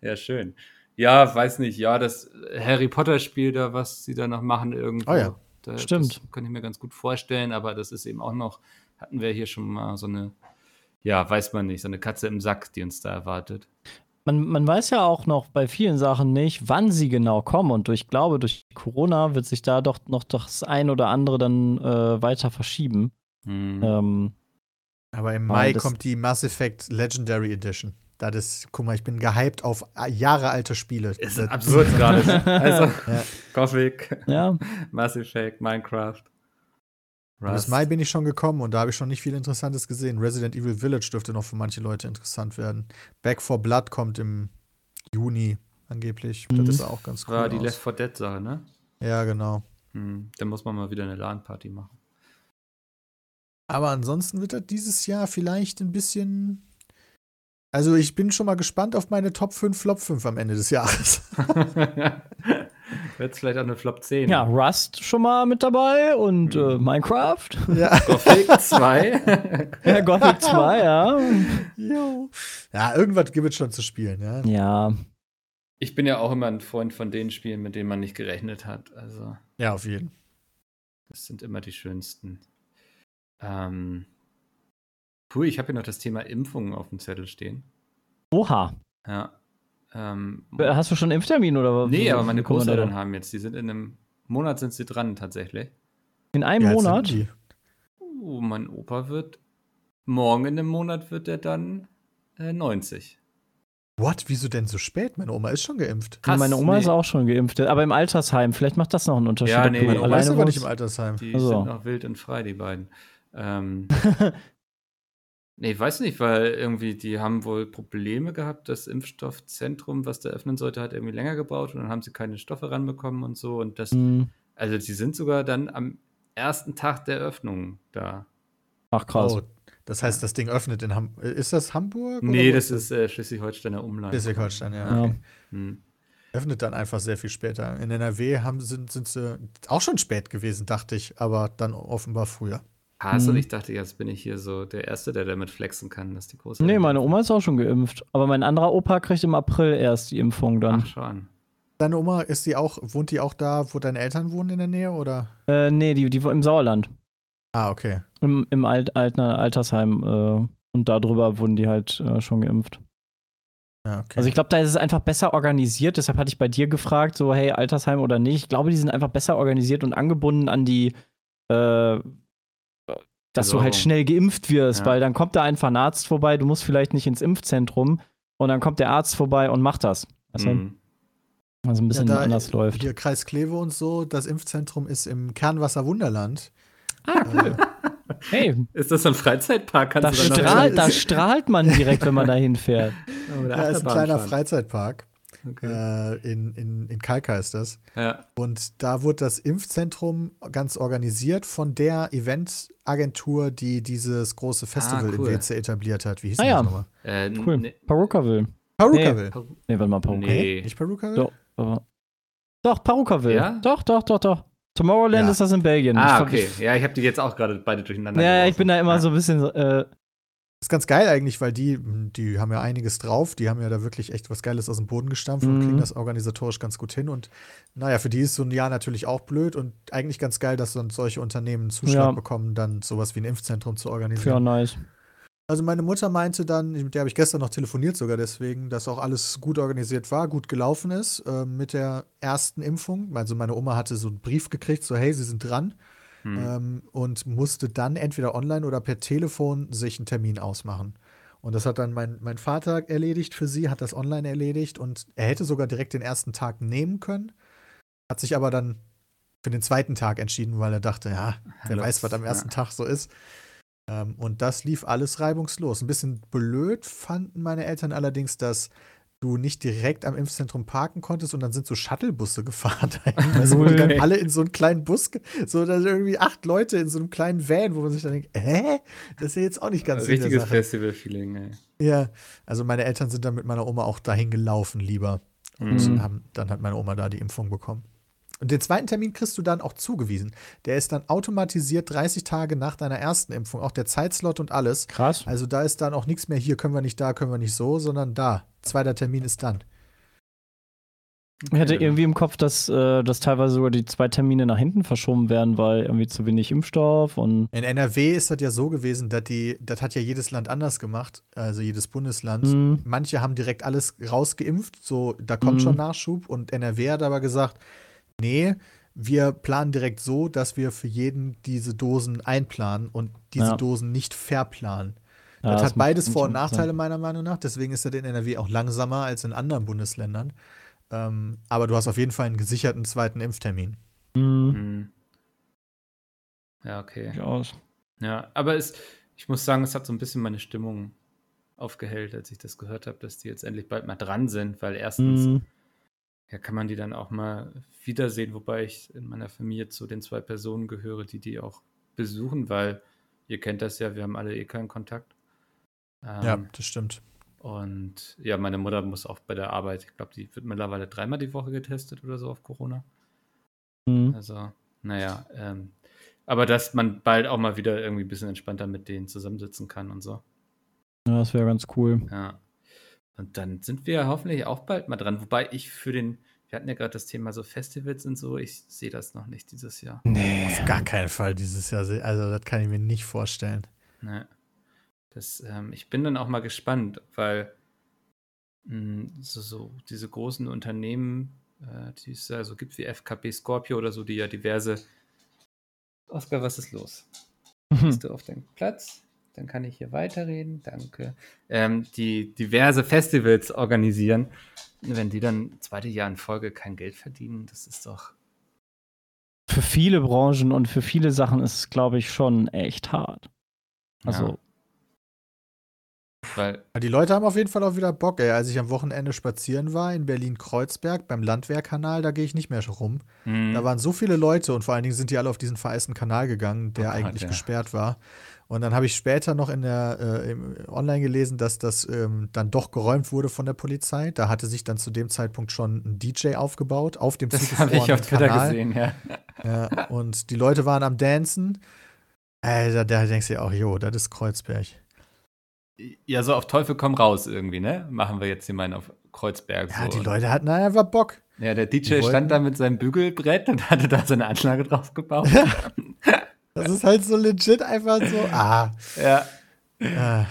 Ja, schön. Ja, weiß nicht, ja, das Harry Potter-Spiel da, was sie da noch machen irgendwo. Oh ja. da, Stimmt. Das kann ich mir ganz gut vorstellen, aber das ist eben auch noch, hatten wir hier schon mal so eine, ja, weiß man nicht, so eine Katze im Sack, die uns da erwartet. Man, man weiß ja auch noch bei vielen Sachen nicht, wann sie genau kommen. Und ich glaube, durch Corona wird sich da doch noch das ein oder andere dann äh, weiter verschieben. Hm. Ähm, Aber im Mai kommt die Mass Effect Legendary Edition. Das ist, guck mal, ich bin gehypt auf Jahre alte Spiele. Ist Das- absurd gerade. Also, Ja. Gothic, ja, Mass Effect, Minecraft. Bis Rust. Mai bin ich schon gekommen und da habe ich schon nicht viel Interessantes gesehen. Resident Evil Village dürfte noch für manche Leute interessant werden. Back for Blood kommt im Juni angeblich. Mhm. Das ist auch ganz cool. war die aus. Left 4 Dead Sache, ne? Ja, genau. Hm. Dann muss man mal wieder eine LAN-Party machen. Aber ansonsten wird das dieses Jahr vielleicht ein bisschen. Also, ich bin schon mal gespannt auf meine Top 5, Flop 5 am Ende des Jahres. Wird vielleicht auch eine Flop 10. ja, Rust schon mal mit dabei und äh, Mhm. Minecraft. ja. Gothic 2. ja, Gothic 2, ja. Jo. ja, irgendwas gibt es schon zu spielen, ja. Ja, ich bin ja auch immer ein Freund von den Spielen, mit denen man nicht gerechnet hat. Also, Ja, auf jeden. das sind immer die schönsten. Ähm, puh, ich habe hier noch das Thema Impfungen auf dem Zettel stehen. oha. Ja. Ähm, Hast du schon einen Impftermin oder was? nee, aber meine Großeltern haben jetzt, die sind in einem Monat sind sie dran tatsächlich. In einem sind Monat? Uh, mein Opa wird, morgen in einem Monat wird er dann äh, 90. What? Wieso denn so spät? Meine Oma ist schon geimpft. Krass, Meine Oma nee. ist auch schon geimpft, aber im Altersheim. Vielleicht macht das noch einen Unterschied. Ja, nee, meine Oma Alleine ist aber nicht im Altersheim. Die Also. sind noch wild und frei, die beiden. Ähm, nee, ich weiß nicht, weil irgendwie die haben wohl Probleme gehabt. Das Impfstoffzentrum, was da öffnen sollte, hat irgendwie länger gebraucht und dann haben sie keine Stoffe ranbekommen und so. Und das, Hm. also sie sind sogar dann am ersten Tag der Öffnung da. Ach krass. Oh, Das heißt, das Ding öffnet in Hamburg. Ist das Hamburg? Nee, das ist äh, Schleswig-Holsteiner Umland. Schleswig-Holstein, ja. Ja. Okay. Hm. Öffnet dann einfach sehr viel später. In NRW haben, sind, sind sie auch schon spät gewesen, dachte ich, aber dann offenbar früher. Krass, Hm. und ich dachte, jetzt bin ich hier so der Erste, der damit flexen kann, dass die große. Nee, meine Oma ist auch schon geimpft. Aber mein anderer Opa kriegt im April erst die Impfung dann. Ach schon. Deine Oma, ist die auch, wohnt die auch da, wo deine Eltern wohnen in der Nähe, oder? Äh, nee, die, die im Sauerland. Ah, okay. Im, im Alt, Altner, Altersheim. Äh, und darüber wurden die halt äh, schon geimpft. Ja, okay. Also ich glaube, da ist es einfach besser organisiert. Deshalb hatte ich bei dir gefragt, so, hey, Altersheim oder nicht. Ich glaube, die sind einfach besser organisiert und angebunden an die, äh, dass du halt schnell geimpft wirst, Ja. weil dann kommt da einfach ein Arzt vorbei, du musst vielleicht nicht ins Impfzentrum und dann kommt der Arzt vorbei und macht das. Weißt du? Hm. Also ein bisschen Ja, da- anders läuft. Hier Kreis Kleve und so, das Impfzentrum ist im Kernwasser Wunderland. Ah, cool. Hey, Ist das so ein Freizeitpark? da, Kannst noch- strahlt, da strahlt man direkt, wenn man da hinfährt. Ja, Da ist ein kleiner fahren. Freizeitpark. Okay. Äh, in, in, in Kalka ist das. Ja. Und da wurde das Impfzentrum ganz organisiert von der Eventagentur, die dieses große Festival Ah, cool. in WC etabliert hat. Wie hieß Ah, das ja. nochmal? Äh, Cool. nee. Perukaville. Perukaville. Nee, warte mal, Perukaville. Nee. Nicht Perukaville? Doch, Doch, Perukaville. Ja? Doch, doch, doch, doch. Tomorrowland Ja. ist das in Belgien. Ah, Ich- okay. Ja, ich habe die jetzt auch gerade beide durcheinander. Ja, ja, ich geworfen. bin da immer Ja. so ein bisschen. Äh, ist ganz geil eigentlich, weil die, die haben ja einiges drauf. Die haben ja da wirklich echt was Geiles aus dem Boden gestampft und Mhm. kriegen das organisatorisch ganz gut hin. Und naja, für die ist so ein Jahr natürlich auch blöd und eigentlich ganz geil, dass dann solche Unternehmen einen Zuschlag Ja. bekommen, dann sowas wie ein Impfzentrum zu ja, organisieren. nice. Also meine Mutter meinte dann, mit der habe ich gestern noch telefoniert sogar deswegen, dass auch alles gut organisiert war, gut gelaufen ist äh, mit der ersten Impfung. Also meine Oma hatte so einen Brief gekriegt, so hey, Sie sind dran Hm. ähm, und musste dann entweder online oder per Telefon sich einen Termin ausmachen. Und das hat dann mein, mein Vater erledigt für sie, hat das online erledigt und er hätte sogar direkt den ersten Tag nehmen können, hat sich aber dann für den zweiten Tag entschieden, weil er dachte, ja, wer weiß, was am ersten Ja. Tag so ist. Ähm, und das lief alles reibungslos. Ein bisschen blöd fanden meine Eltern allerdings, dass du nicht direkt am Impfzentrum parken konntest und dann sind so Shuttlebusse gefahren. Also wo die dann alle in so einen kleinen Bus, so da sind irgendwie acht Leute in so einem kleinen Van, wo man sich dann denkt, hä? Das ist ja jetzt auch nicht ganz der Richtiges. Festival-Feeling, ey. Ja, also meine Eltern sind dann mit meiner Oma auch dahin gelaufen lieber. Und Mhm. haben, dann hat meine Oma da die Impfung bekommen. Und den zweiten Termin kriegst du dann auch zugewiesen. Der ist dann automatisiert 30 Tage nach deiner ersten Impfung, auch der Zeitslot und alles. Krass. Also da ist dann auch nichts mehr hier, können wir nicht da, können wir nicht so, sondern da. Zweiter Termin ist dann. Ich hatte irgendwie im Kopf, dass, äh, dass teilweise sogar die zwei Termine nach hinten verschoben werden, weil irgendwie zu wenig Impfstoff und. In NRW ist das ja so gewesen, dass die, das hat ja jedes Land anders gemacht, also jedes Bundesland. Mhm. Manche haben direkt alles rausgeimpft, so da kommt Mhm. schon Nachschub. Und NRW hat aber gesagt, nee, wir planen direkt so, dass wir für jeden diese Dosen einplanen und diese Ja. Dosen nicht verplanen. Ja, das, das hat beides Vor- und. Nachteile meiner Meinung nach. Deswegen ist das in NRW auch langsamer als in anderen Bundesländern. Ähm, aber du hast auf jeden Fall einen gesicherten zweiten Impftermin. Mhm. Hm. Ja, okay. Durchaus. Ja, aber es, ich muss sagen, es hat so ein bisschen meine Stimmung aufgehellt, als ich das gehört habe, dass die jetzt endlich bald mal dran sind, weil erstens Mhm. ja, kann man die dann auch mal wiedersehen, wobei ich in meiner Familie zu den zwei Personen gehöre, die die auch besuchen, weil ihr kennt das ja, wir haben alle eh keinen Kontakt. Ähm, Ja, das stimmt. Und ja, meine Mutter muss auch bei der Arbeit, ich glaube, die wird mittlerweile dreimal die Woche getestet oder so auf Corona. Mhm. Also, naja, ähm, aber dass man bald auch mal wieder irgendwie ein bisschen entspannter mit denen zusammensitzen kann und so. Ja, das wäre ganz cool. Ja. Und dann sind wir hoffentlich auch bald mal dran. Wobei ich für den, wir hatten ja gerade das Thema so Festivals und so, ich sehe das noch nicht dieses Jahr. Nee. Auf gar keinen Fall dieses Jahr. Also, das kann ich mir nicht vorstellen. Ne. Das, ähm, ich bin dann auch mal gespannt, weil mh, so, so diese großen Unternehmen, äh, die es ja so gibt wie FKP Scorpio oder so, die ja diverse. Oskar, was ist los? Bist du auf deinem Platz? Dann kann ich hier weiterreden. Danke. Ähm, die diverse Festivals organisieren. Wenn die dann zweite Jahr in Folge kein Geld verdienen, das ist doch. Für viele Branchen und für viele Sachen ist es, glaube ich, schon echt hart. Also, Ja. Weil, Die Leute haben auf jeden Fall auch wieder Bock, ey. Als ich am Wochenende spazieren war in Berlin-Kreuzberg beim Landwehrkanal, da gehe ich nicht mehr rum. hm, Da waren so viele Leute und vor allen Dingen sind die alle auf diesen vereisten Kanal gegangen, der Oh eigentlich ja. gesperrt war. Und dann habe ich später noch in der äh, online gelesen, dass das ähm, dann doch geräumt wurde von der Polizei. Da hatte sich dann zu dem Zeitpunkt schon ein DJ aufgebaut auf dem das habe ich auf Twitter Kanal. gesehen, ja. Ja, und die Leute waren am Dancen. Ey, da, da denkst du ja auch, jo, das ist Kreuzberg. Ja, so auf Teufel komm raus irgendwie, ne? Machen wir jetzt hier mal auf Kreuzberg. Ja, so. die Leute hatten einfach Bock. Ja, der DJ stand da mit seinem Bügelbrett und hatte da seine Anlage drauf gebaut. Das ist halt so legit einfach so, ah. ja. Äh,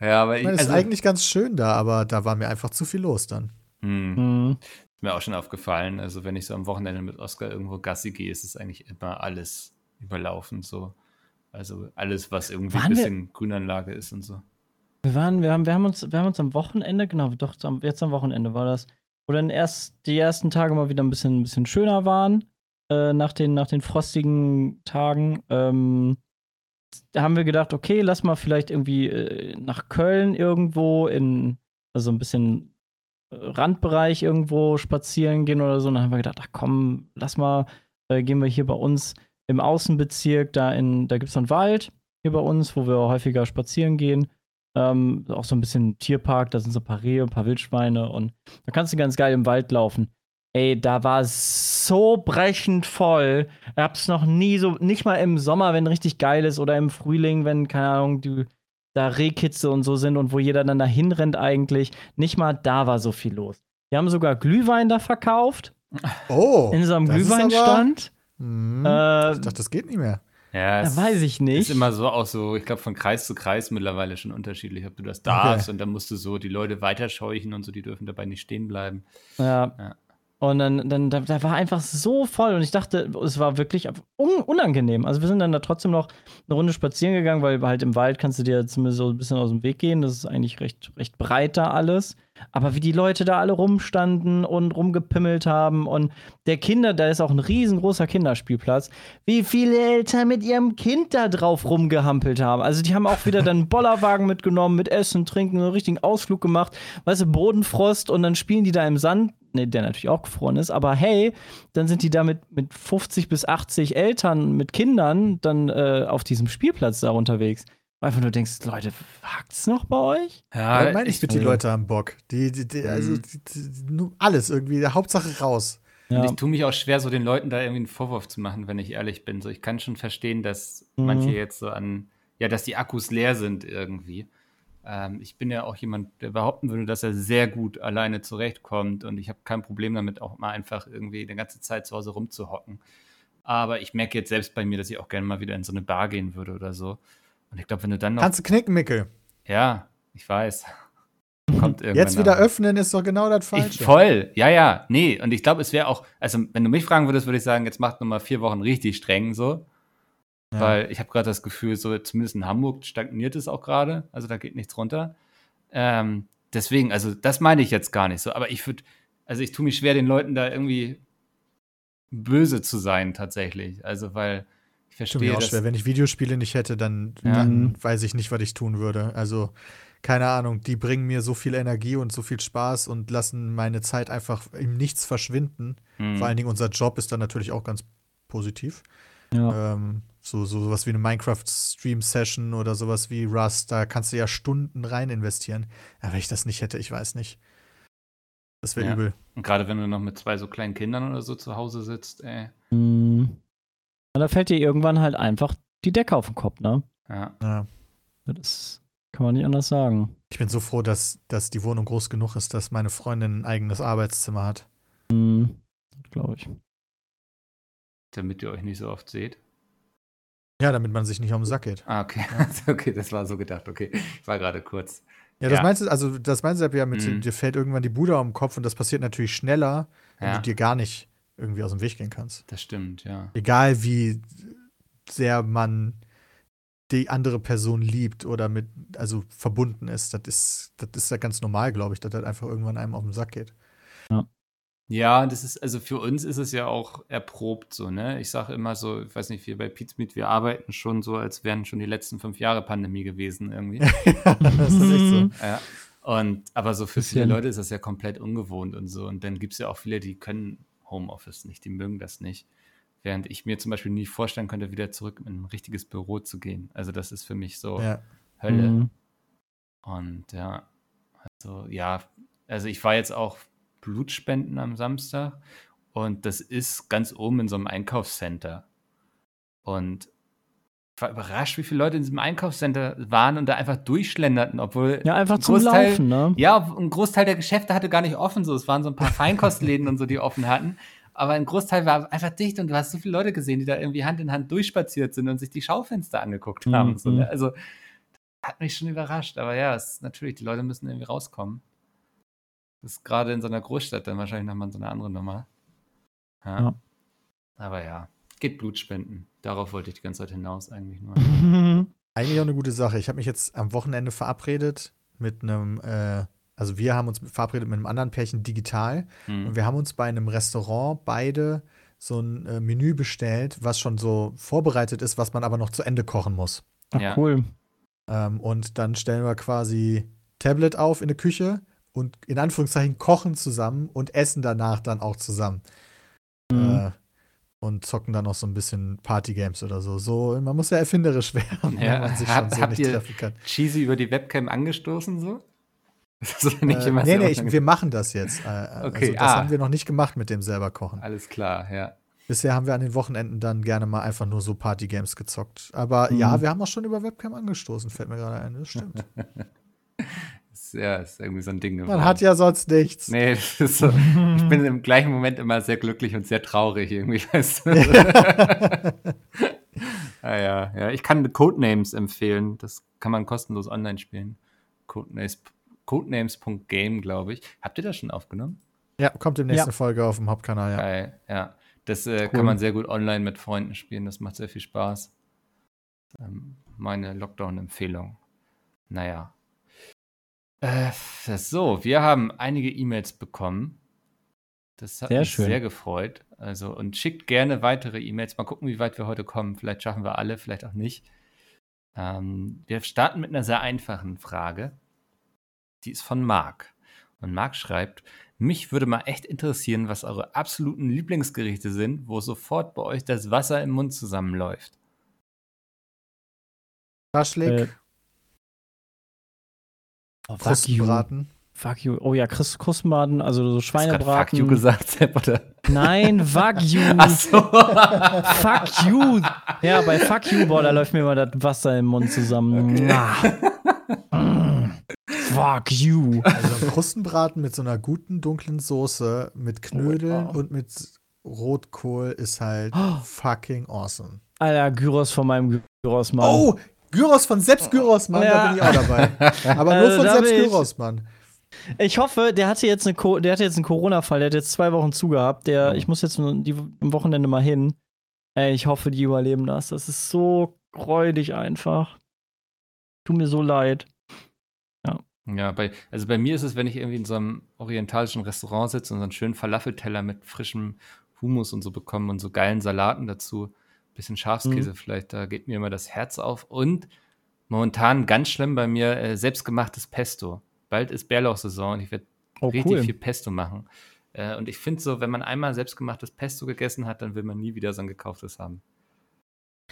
Ja, aber ich ich, meine, es also, ist eigentlich ganz schön da, aber da war mir einfach zu viel los dann. hm, Mhm. ist mir auch schon aufgefallen. Also, wenn ich so am Wochenende mit Oscar irgendwo Gassi gehe, ist es eigentlich immer alles überlaufen. So. Also alles, was irgendwie Waren ein wir- bisschen Grünanlage ist und so. Wir waren, wir haben, wir haben uns, wir haben uns am Wochenende, genau, doch, jetzt am Wochenende war das, wo dann erst die ersten Tage mal wieder ein bisschen, ein bisschen schöner waren, äh, nach, den, nach den frostigen Tagen. Ähm, da haben wir gedacht, okay, lass mal vielleicht irgendwie äh, nach Köln irgendwo in, also ein bisschen äh, Randbereich irgendwo spazieren gehen oder so. Und dann haben wir gedacht, ach komm, lass mal, äh, gehen wir hier bei uns im Außenbezirk, da in, da gibt es einen Wald hier bei uns, wo wir häufiger spazieren gehen. Ähm, auch so ein bisschen Tierpark, da sind so ein paar Rehe, ein paar Wildschweine und da kannst du ganz geil im Wald laufen. Ey, da war es so brechend voll. Ich hab's noch nie so, nicht mal im Sommer, wenn richtig geil ist oder im Frühling, wenn, keine Ahnung, die, da Rehkitze und so sind und wo jeder dann dahin rennt eigentlich. Nicht mal da war so viel los. Wir haben sogar Glühwein da verkauft, Oh. in so einem ist aber- Glühweinstand. Hm, Äh, ich dachte, das geht nicht mehr. Ja, da weiß ich nicht. ist immer so auch so, ich glaube, von Kreis zu Kreis mittlerweile schon unterschiedlich, ob du das darfst und dann musst du so die Leute weiterscheuchen und so, die dürfen dabei nicht stehen bleiben. Ja. Ja. Und dann, dann da, da war einfach so voll und ich dachte, es war wirklich un unangenehm. Also wir sind dann da trotzdem noch eine Runde spazieren gegangen, weil halt im Wald kannst du dir zumindest so ein bisschen aus dem Weg gehen. Das ist eigentlich recht, recht breit da alles. Aber wie die Leute da alle rumstanden und rumgepimmelt haben und der Kinder, da ist auch ein riesengroßer Kinderspielplatz, wie viele Eltern mit ihrem Kind da drauf rumgehampelt haben. Also die haben auch wieder dann einen Bollerwagen mitgenommen mit Essen, Trinken, einen richtigen Ausflug gemacht, weißt du, Bodenfrost und dann spielen die da im Sand, ne, der natürlich auch gefroren ist, aber hey, dann sind die da mit, mit 50 bis 80 Eltern mit Kindern dann äh, auf diesem Spielplatz da unterwegs. Einfach nur denkst, Leute, hackt's noch bei euch? Ja, Ja, meine ich, mit die also- Leute haben Bock. Die, die, die, also Mhm. die, die, alles irgendwie, Hauptsache raus. Und Ja. ich tue mich auch schwer, so den Leuten da irgendwie einen Vorwurf zu machen, wenn ich ehrlich bin. So, ich kann schon verstehen, dass Mhm. manche jetzt so an, ja, dass die Akkus leer sind irgendwie. Ähm, ich bin ja auch jemand, der behaupten würde, dass er sehr gut alleine zurechtkommt und ich habe kein Problem damit, auch mal einfach irgendwie eine ganze Zeit zu Hause rumzuhocken. Aber ich merke jetzt selbst bei mir, dass ich auch gerne mal wieder in so eine Bar gehen würde oder so. Und ich glaube, wenn du dann noch. Kannst du knicken, Mickel. ja, ich weiß. Kommt irgendwann. Jetzt wieder öffnen ist doch genau das ich, Falsche. voll, ja, ja. Nee, und ich glaube, es wäre auch, also wenn du mich fragen würdest, würde ich sagen, jetzt macht nochmal vier Wochen richtig streng so. Ja. Weil ich habe gerade das Gefühl, so zumindest in Hamburg stagniert es auch gerade. Also da geht nichts runter. Ähm, deswegen, also das meine ich jetzt gar nicht so. Aber ich würde, also ich tue mich schwer, den Leuten da irgendwie böse zu sein tatsächlich. Also weil ich Tut verstehe mir auch das. schwer. Wenn ich Videospiele nicht hätte, dann, Ja. dann weiß ich nicht, was ich tun würde. Also, keine Ahnung, die bringen mir so viel Energie und so viel Spaß und lassen meine Zeit einfach im Nichts verschwinden. Hm. Vor allen Dingen unser Job ist dann natürlich auch ganz positiv. Ja. Ähm, so, so sowas wie eine Minecraft-Stream-Session oder sowas wie Rust, da kannst du ja Stunden rein investieren. Ja, wenn ich das nicht hätte, ich weiß nicht. Das wäre Ja. übel. Und gerade wenn du noch mit zwei so kleinen Kindern oder so zu Hause sitzt, ey. Mhm. Und da fällt dir irgendwann halt einfach die Decke auf den Kopf, ne? Ja. Ja. Das kann man nicht anders sagen. Ich bin so froh, dass, dass die Wohnung groß genug ist, dass meine Freundin ein eigenes Arbeitszimmer hat. Mhm. Glaube ich. Damit ihr euch nicht so oft seht. Ja, damit man sich nicht um den Sack geht. Ah, okay. okay, das war so gedacht. Okay, ich war gerade kurz. Ja, das Ja. meinst du, also das meinst du ja mit, Mhm. dir fällt irgendwann die Bude um den Kopf und das passiert natürlich schneller, wenn Ja, du dir gar nicht irgendwie aus dem Weg gehen kannst. das stimmt, ja. Egal wie sehr man die andere Person liebt oder mit, also verbunden ist, das ist, das ist ja ganz normal, glaube ich, dass das einfach irgendwann einem auf den Sack geht. Ja, das ist, also für uns ist es ja auch erprobt so, ne? Ich sage immer so, ich weiß nicht, wir bei Pizmeet, wir arbeiten schon so, als wären schon die letzten fünf Jahre Pandemie gewesen irgendwie. das ist echt so. Ja. Und aber so für Bisschen. viele Leute ist das ja komplett ungewohnt und so. Und dann gibt es ja auch viele, die können Homeoffice nicht, die mögen das nicht. Während ich mir zum Beispiel nie vorstellen könnte, wieder zurück in ein richtiges Büro zu gehen. Also das ist für mich so Ja. Hölle. Mhm. Und ja, also ja, also ich war jetzt auch Blutspenden am Samstag und das ist ganz oben in so einem Einkaufscenter. Und ich war überrascht, wie viele Leute in diesem Einkaufscenter waren und da einfach durchschlenderten, obwohl Ja, einfach ein zum Großteil- Laufen, ne? ja, ein Großteil der Geschäfte hatte gar nicht offen, so es waren so ein paar Feinkostläden und so, die offen hatten. Aber ein Großteil war einfach dicht und du hast so viele Leute gesehen, die da irgendwie Hand in Hand durchspaziert sind und sich die Schaufenster angeguckt haben. Mhm. So, ne? Also hat mich schon überrascht. Aber ja, es ist natürlich, die Leute müssen irgendwie rauskommen. Das ist gerade in so einer Großstadt dann wahrscheinlich nochmal so eine andere Nummer. Ja. Ja. Aber ja, geht Blut spenden. Darauf wollte ich die ganze Zeit hinaus eigentlich nur. Eigentlich auch eine gute Sache. Ich habe mich jetzt am Wochenende verabredet mit einem, äh, also wir haben uns verabredet mit einem anderen Pärchen digital Hm. und wir haben uns bei einem Restaurant beide so ein äh, Menü bestellt, was schon so vorbereitet ist, was man aber noch zu Ende kochen muss. Ach, Ja. cool. Ähm, und dann stellen wir quasi Tablet auf in der Küche und in Anführungszeichen kochen zusammen und essen danach dann auch zusammen. Mhm. Äh, und zocken dann noch so ein bisschen Partygames oder so. So, man muss ja erfinderisch werden, Ja, wenn man sich hab- schon so nicht ihr- treffen kann. Cheesy über die Webcam angestoßen so? Das ist nicht Äh, immer nee, nee, ich, wir machen das jetzt. Äh, also Okay, das ah. haben wir noch nicht gemacht mit dem selber kochen. Alles klar, ja. Bisher haben wir an den Wochenenden dann gerne mal einfach nur so Partygames gezockt. Aber Mhm. ja, wir haben auch schon über Webcam angestoßen, fällt mir gerade ein. Das stimmt. Ist, ja, ist irgendwie so ein Ding geworden. Man hat ja sonst nichts. Nee, das ist so. Ich bin im gleichen Moment immer sehr glücklich und sehr traurig irgendwie, weißt du? ah, ja, ja. Ich kann Codenames empfehlen. Das kann man kostenlos online spielen. Codenames, Codenames.game, glaube ich. Habt ihr das schon aufgenommen? Ja, kommt in der nächsten Ja. Folge auf dem Hauptkanal, ja. Geil, ja. Das äh, Cool. kann man sehr gut online mit Freunden spielen. Das macht sehr viel Spaß. Ähm, meine Lockdown-Empfehlung. Naja. Äh, so, wir haben einige E-Mails bekommen. Das hat Sehr mich schön. sehr gefreut. Also, und schickt gerne weitere E-Mails. Mal gucken, wie weit wir heute kommen. Vielleicht schaffen wir alle, vielleicht auch nicht. Ähm, wir starten mit einer sehr einfachen Frage. Die ist von Marc. Und Marc schreibt: Mich würde mal echt interessieren, was eure absoluten Lieblingsgerichte sind, wo sofort bei euch das Wasser im Mund zusammenläuft. Taschlik, Äh, Oh, fuck you. Krustenbraten. Fuck you. Oh ja, Chris Krustenbraten, also so Hast Schweinebraten. Fuck you gesagt, Sepp, oder? Nein, Wagyu. Ach so. Fuck you. Ja, bei Fuck you, boah, da läuft mir immer das Wasser im Mund zusammen. Okay. Ah. Mm. Fuck you. Also Krustenbraten mit so einer guten dunklen Soße, mit Knödeln Oh. und mit Rotkohl ist halt Oh. fucking awesome. Alter, Gyros von meinem Gyros, Mann. Oh, Gyros von Seps Gyros, Mann, da Ja. bin ich auch dabei. Aber nur Also, von da Seps Gyros, Mann. Ich hoffe, der hatte jetzt eine der hatte jetzt einen Corona-Fall, der hat jetzt zwei Wochen zugehabt. Der, Oh. ich muss jetzt nur die, am Wochenende mal hin. Ey, ich hoffe, die überleben das. Das ist so räudig einfach. Tut mir so leid. Ja, bei, also bei mir ist es, wenn ich irgendwie in so einem orientalischen Restaurant sitze und so einen schönen Falafelteller mit frischem Hummus und so bekomme und so geilen Salaten dazu, bisschen Schafskäse Mhm. vielleicht, da geht mir immer das Herz auf. Und momentan ganz schlimm bei mir äh, selbstgemachtes Pesto. Bald ist Bärlauchsaison und ich werde Oh, richtig cool. viel Pesto machen. Äh, und ich finde so, wenn man einmal selbstgemachtes Pesto gegessen hat, dann will man nie wieder so ein gekauftes haben.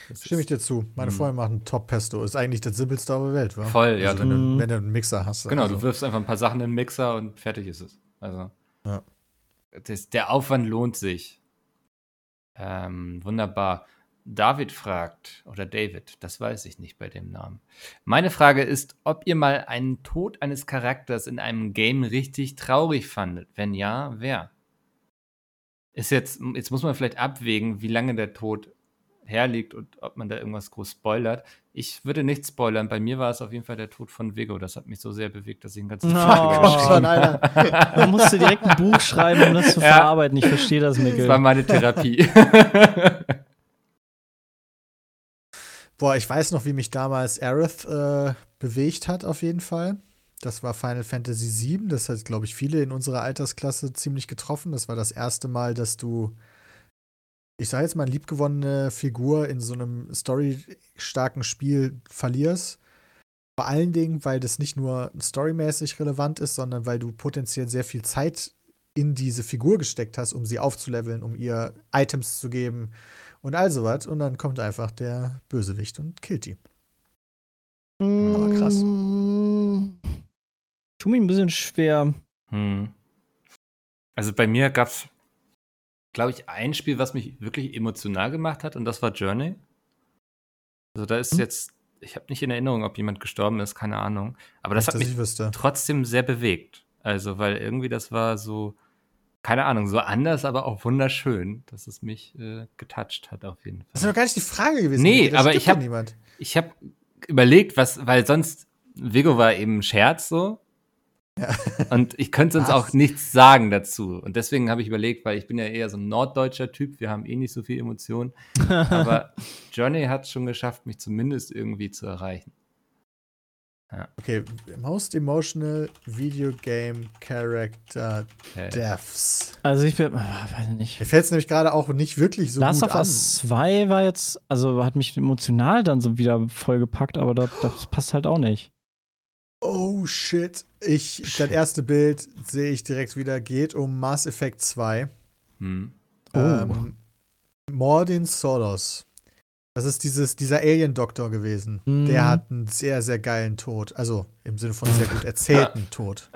Das Stimme ich dir zu. Meine Mhm. Top machen Top-Pesto. Ist eigentlich das simpelste auf der Welt, wa? Voll, ja. Also, wenn, du, wenn du einen Mixer hast. Genau, also. du wirfst einfach ein paar Sachen in den Mixer und fertig ist es. Also, Ja. das, der Aufwand lohnt sich. Ähm, wunderbar. David fragt, oder David, das weiß ich nicht bei dem Namen. Meine Frage ist, ob ihr mal einen Tod eines Charakters in einem Game richtig traurig fandet. Wenn ja, wer? Ist jetzt, jetzt muss man vielleicht abwägen, wie lange der Tod herliegt und ob man da irgendwas groß spoilert. Ich würde nicht spoilern. Bei mir war es auf jeden Fall der Tod von Vigo. Das hat mich so sehr bewegt, dass ich einen ganzen Oh. Tag schon, Alter. Da musst du direkt ein Buch schreiben, um das zu Ja. verarbeiten. Ich verstehe das, Das Mikkel. war meine Therapie. Boah, ich weiß noch, wie mich damals Aerith äh, bewegt hat, auf jeden Fall. Das war Final Fantasy VII. Das hat, glaube ich, viele in unserer Altersklasse ziemlich getroffen. Das war das erste Mal, dass du, ich sage jetzt mal, eine liebgewonnene Figur in so einem storystarken Spiel verlierst. Vor allen Dingen, weil das nicht nur storymäßig relevant ist, sondern weil du potenziell sehr viel Zeit in diese Figur gesteckt hast, um sie aufzuleveln, um ihr Items zu geben und all sowas. Und dann kommt einfach der Bösewicht und killt die. Aber krass. Tu mir ein bisschen schwer. Hm. Also bei mir gab es, glaube ich, ein Spiel, was mich wirklich emotional gemacht hat und das war Journey. Also da ist Hm. jetzt, ich habe nicht in Erinnerung, ob jemand gestorben ist, keine Ahnung. Aber das Nicht, hat mich trotzdem sehr bewegt. Also, weil irgendwie das war so, keine Ahnung, so anders, aber auch wunderschön, dass es mich äh, getoucht hat auf jeden Das ist Fall. doch gar nicht die Frage gewesen. Nee, Das aber ich hab- doch niemand. Ich habe überlegt, was, weil sonst, Vigo war eben ein Scherz so. Ja. Und ich könnte sonst auch nichts sagen dazu. Und deswegen habe ich überlegt, weil ich bin ja eher so ein norddeutscher Typ, wir haben eh nicht so viel Emotionen. Aber Johnny hat es schon geschafft, mich zumindest irgendwie zu erreichen. Okay, Most Emotional Video Game Character Äh, Deaths. Also ich bin, ah, weiß nicht. Mir fällt es nämlich gerade auch nicht wirklich so Last gut of an. Us 2 war jetzt, also hat mich emotional dann so wieder vollgepackt, aber das, das passt halt auch nicht. Oh shit. Ich, das erste Bild sehe ich direkt wieder, geht um Mass Effect 2. hm. Oh. Ähm, Mordin Solos. Das ist dieses, dieser Alien-Doktor gewesen. Mhm. Der hat einen sehr, sehr geilen Tod. Also im Sinne von sehr gut erzählten Tod.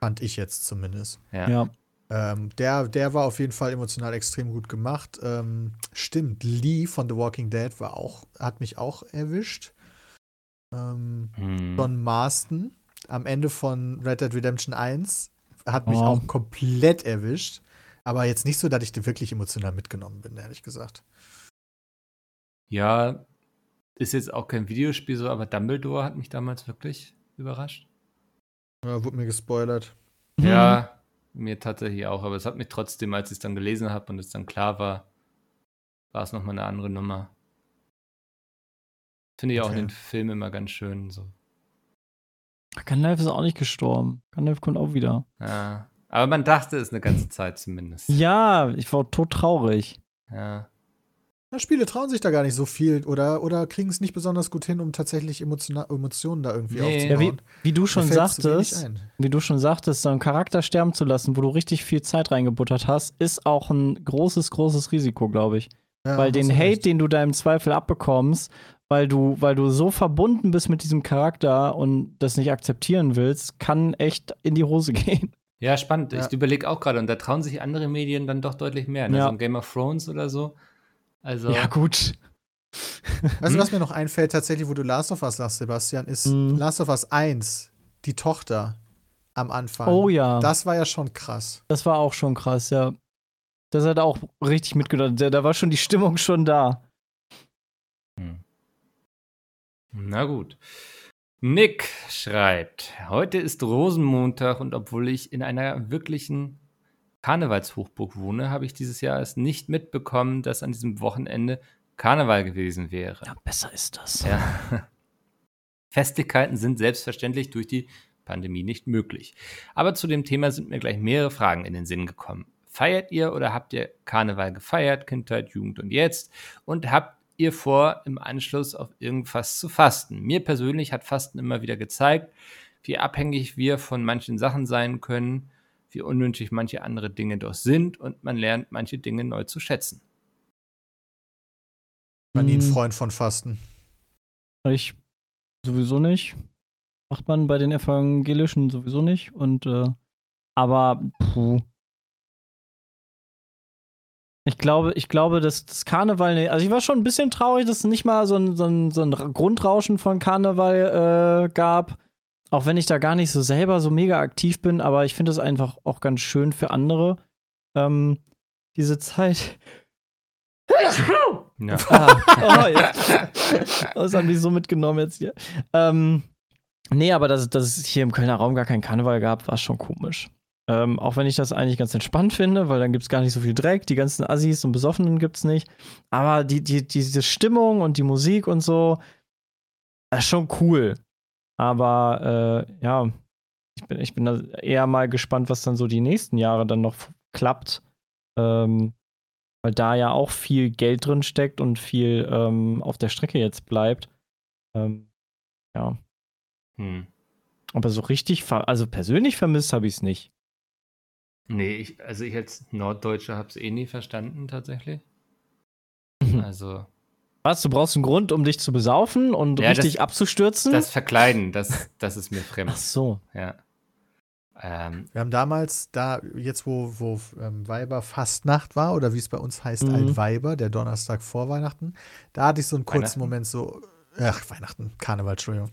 Fand ich jetzt zumindest. Ja. Ja. Ähm, der, der war auf jeden Fall emotional extrem gut gemacht. Ähm, stimmt, Lee von The Walking Dead war auch, hat mich auch erwischt. Ähm, Hm. John Marston am Ende von Red Dead Redemption 1 hat mich Oh. auch komplett erwischt. Aber jetzt nicht so, dass ich wirklich emotional mitgenommen bin, ehrlich gesagt. Ja, ist jetzt auch kein Videospiel so, aber Dumbledore hat mich damals wirklich überrascht. Ja, wurde mir gespoilert. Mhm. Ja, mir tatsächlich auch, aber es hat mich trotzdem, als ich es dann gelesen habe und es dann klar war, war es nochmal eine andere Nummer. Finde ich auch Okay. in den Filmen immer ganz schön so. Gandalf ist auch nicht gestorben. Gandalf kommt auch wieder. Ja. Aber man dachte es eine ganze Zeit zumindest. Ja, ich war todtraurig. Ja. Ja, Spiele trauen sich da gar nicht so viel oder, oder kriegen es nicht besonders gut hin, um tatsächlich emotiona- Emotionen da irgendwie Nee. Ja, wie, aufzubauen. wie du schon sagtest, ein. wie du schon sagtest, so einen Charakter sterben zu lassen, wo du richtig viel Zeit reingebuttert hast, ist auch ein großes, großes Risiko, glaube ich. Ja, weil den Hate, recht. den du da im Zweifel abbekommst, weil du, weil du so verbunden bist mit diesem Charakter und das nicht akzeptieren willst, kann echt in die Hose gehen. Ja, spannend. Ja. Ich überlege auch gerade, und da trauen sich andere Medien dann doch deutlich mehr. Ne? Ja. So ein Game of Thrones oder so. Also, gut. Weißt du, Hm? was mir noch einfällt, tatsächlich, wo du Last of Us sagst, Sebastian, ist Mhm. Last of Us 1, die Tochter am Anfang. Oh ja, das, Das war ja schon krass. war auch schon krass, ja. Das hat auch richtig mitgedacht. Da, da war schon die Stimmung schon da. Hm. Na gut. Nick schreibt, heute ist Rosenmontag und obwohl ich in einer wirklichen Karnevalshochburg wohne, habe ich dieses Jahr es nicht mitbekommen, dass an diesem Wochenende Karneval gewesen wäre. Ja, besser ist das. Ja. Festlichkeiten sind selbstverständlich durch die Pandemie nicht möglich. Aber zu dem Thema sind mir gleich mehrere Fragen in den Sinn gekommen. Feiert ihr oder habt ihr Karneval gefeiert, Kindheit, Jugend und jetzt? Und habt ihr vor, im Anschluss auf irgendwas zu fasten? Mir persönlich hat Fasten immer wieder gezeigt, wie abhängig wir von manchen Sachen sein können, wie unnötig manche andere Dinge doch sind und man lernt manche Dinge neu zu schätzen. War nie ein Hm. Freund von Fasten. Ich sowieso nicht. Macht man bei den Evangelischen sowieso nicht. Und äh, aber puh. Ich glaube, ich glaube, dass das Karneval, ne- also ich war schon ein bisschen traurig, dass es nicht mal so ein, so ein, so ein Grundrauschen von Karneval äh, gab. Auch wenn ich da gar nicht so selber so mega aktiv bin, aber ich finde es einfach auch ganz schön für andere, ähm, diese Zeit. Ja. Ah, oh, ja. Das haben die so mitgenommen jetzt hier. Ähm, nee, aber dass, dass es hier im Kölner Raum gar keinen Karneval gab, war schon komisch. Ähm, auch wenn ich das eigentlich ganz entspannt finde, weil dann gibt es gar nicht so viel Dreck, die ganzen Assis und Besoffenen gibt es nicht. Aber die, die, diese Stimmung und die Musik und so, das ist schon cool. Aber äh, ja, ich bin, ich bin da eher mal gespannt, was dann so die nächsten Jahre dann noch klappt. Ähm, weil da ja auch viel Geld drin steckt und viel ähm, auf der Strecke jetzt bleibt. Ähm, ja. Hm. Aber so richtig, also persönlich vermisst habe ich es nicht. Nee, ich, also ich als Norddeutscher habe es eh nie verstanden, tatsächlich. Also, Was, du brauchst einen Grund, um dich zu besaufen und Ja, das- richtig abzustürzen? das Verkleiden, das, das ist mir fremd. Ach so. Ja. Ähm, Wir haben damals, da, jetzt wo, wo ähm, Weiberfastnacht war, oder wie es bei uns heißt, Mhm. Altweiber, der Donnerstag vor Weihnachten, da hatte ich so einen kurzen? Moment so, ach, Weihnachten, Karneval, Entschuldigung.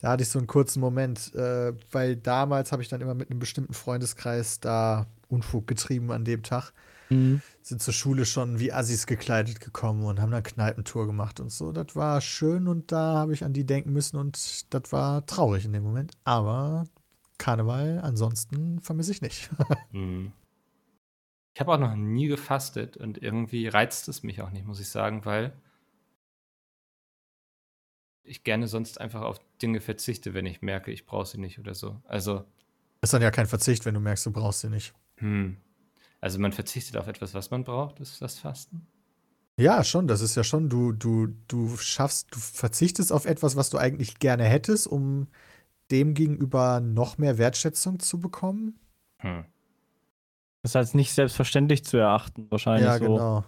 Da hatte ich so einen kurzen Moment, äh, weil damals habe ich dann immer mit einem bestimmten Freundeskreis da Unfug getrieben an dem Tag. Mhm. Sind zur Schule schon wie Assis gekleidet gekommen und haben dann Kneipentour gemacht und so. Das war schön und da habe ich an die denken müssen und das war traurig in dem Moment. Aber Karneval ansonsten vermisse ich nicht. hm. ich habe auch noch nie gefastet und irgendwie reizt es mich auch nicht, muss ich sagen, weil ich gerne sonst einfach auf Dinge verzichte, wenn ich merke, ich brauche sie nicht oder so. Also, ist dann ja kein Verzicht, wenn du merkst, du brauchst sie nicht. Hm. Also man verzichtet auf etwas, was man braucht, ist das Fasten? Ja, schon. Das ist ja schon, du, du, du schaffst, du verzichtest auf etwas, was du eigentlich gerne hättest, um dem gegenüber noch mehr Wertschätzung zu bekommen. Hm. Das ist als nicht selbstverständlich zu erachten, wahrscheinlich ja, so. genau.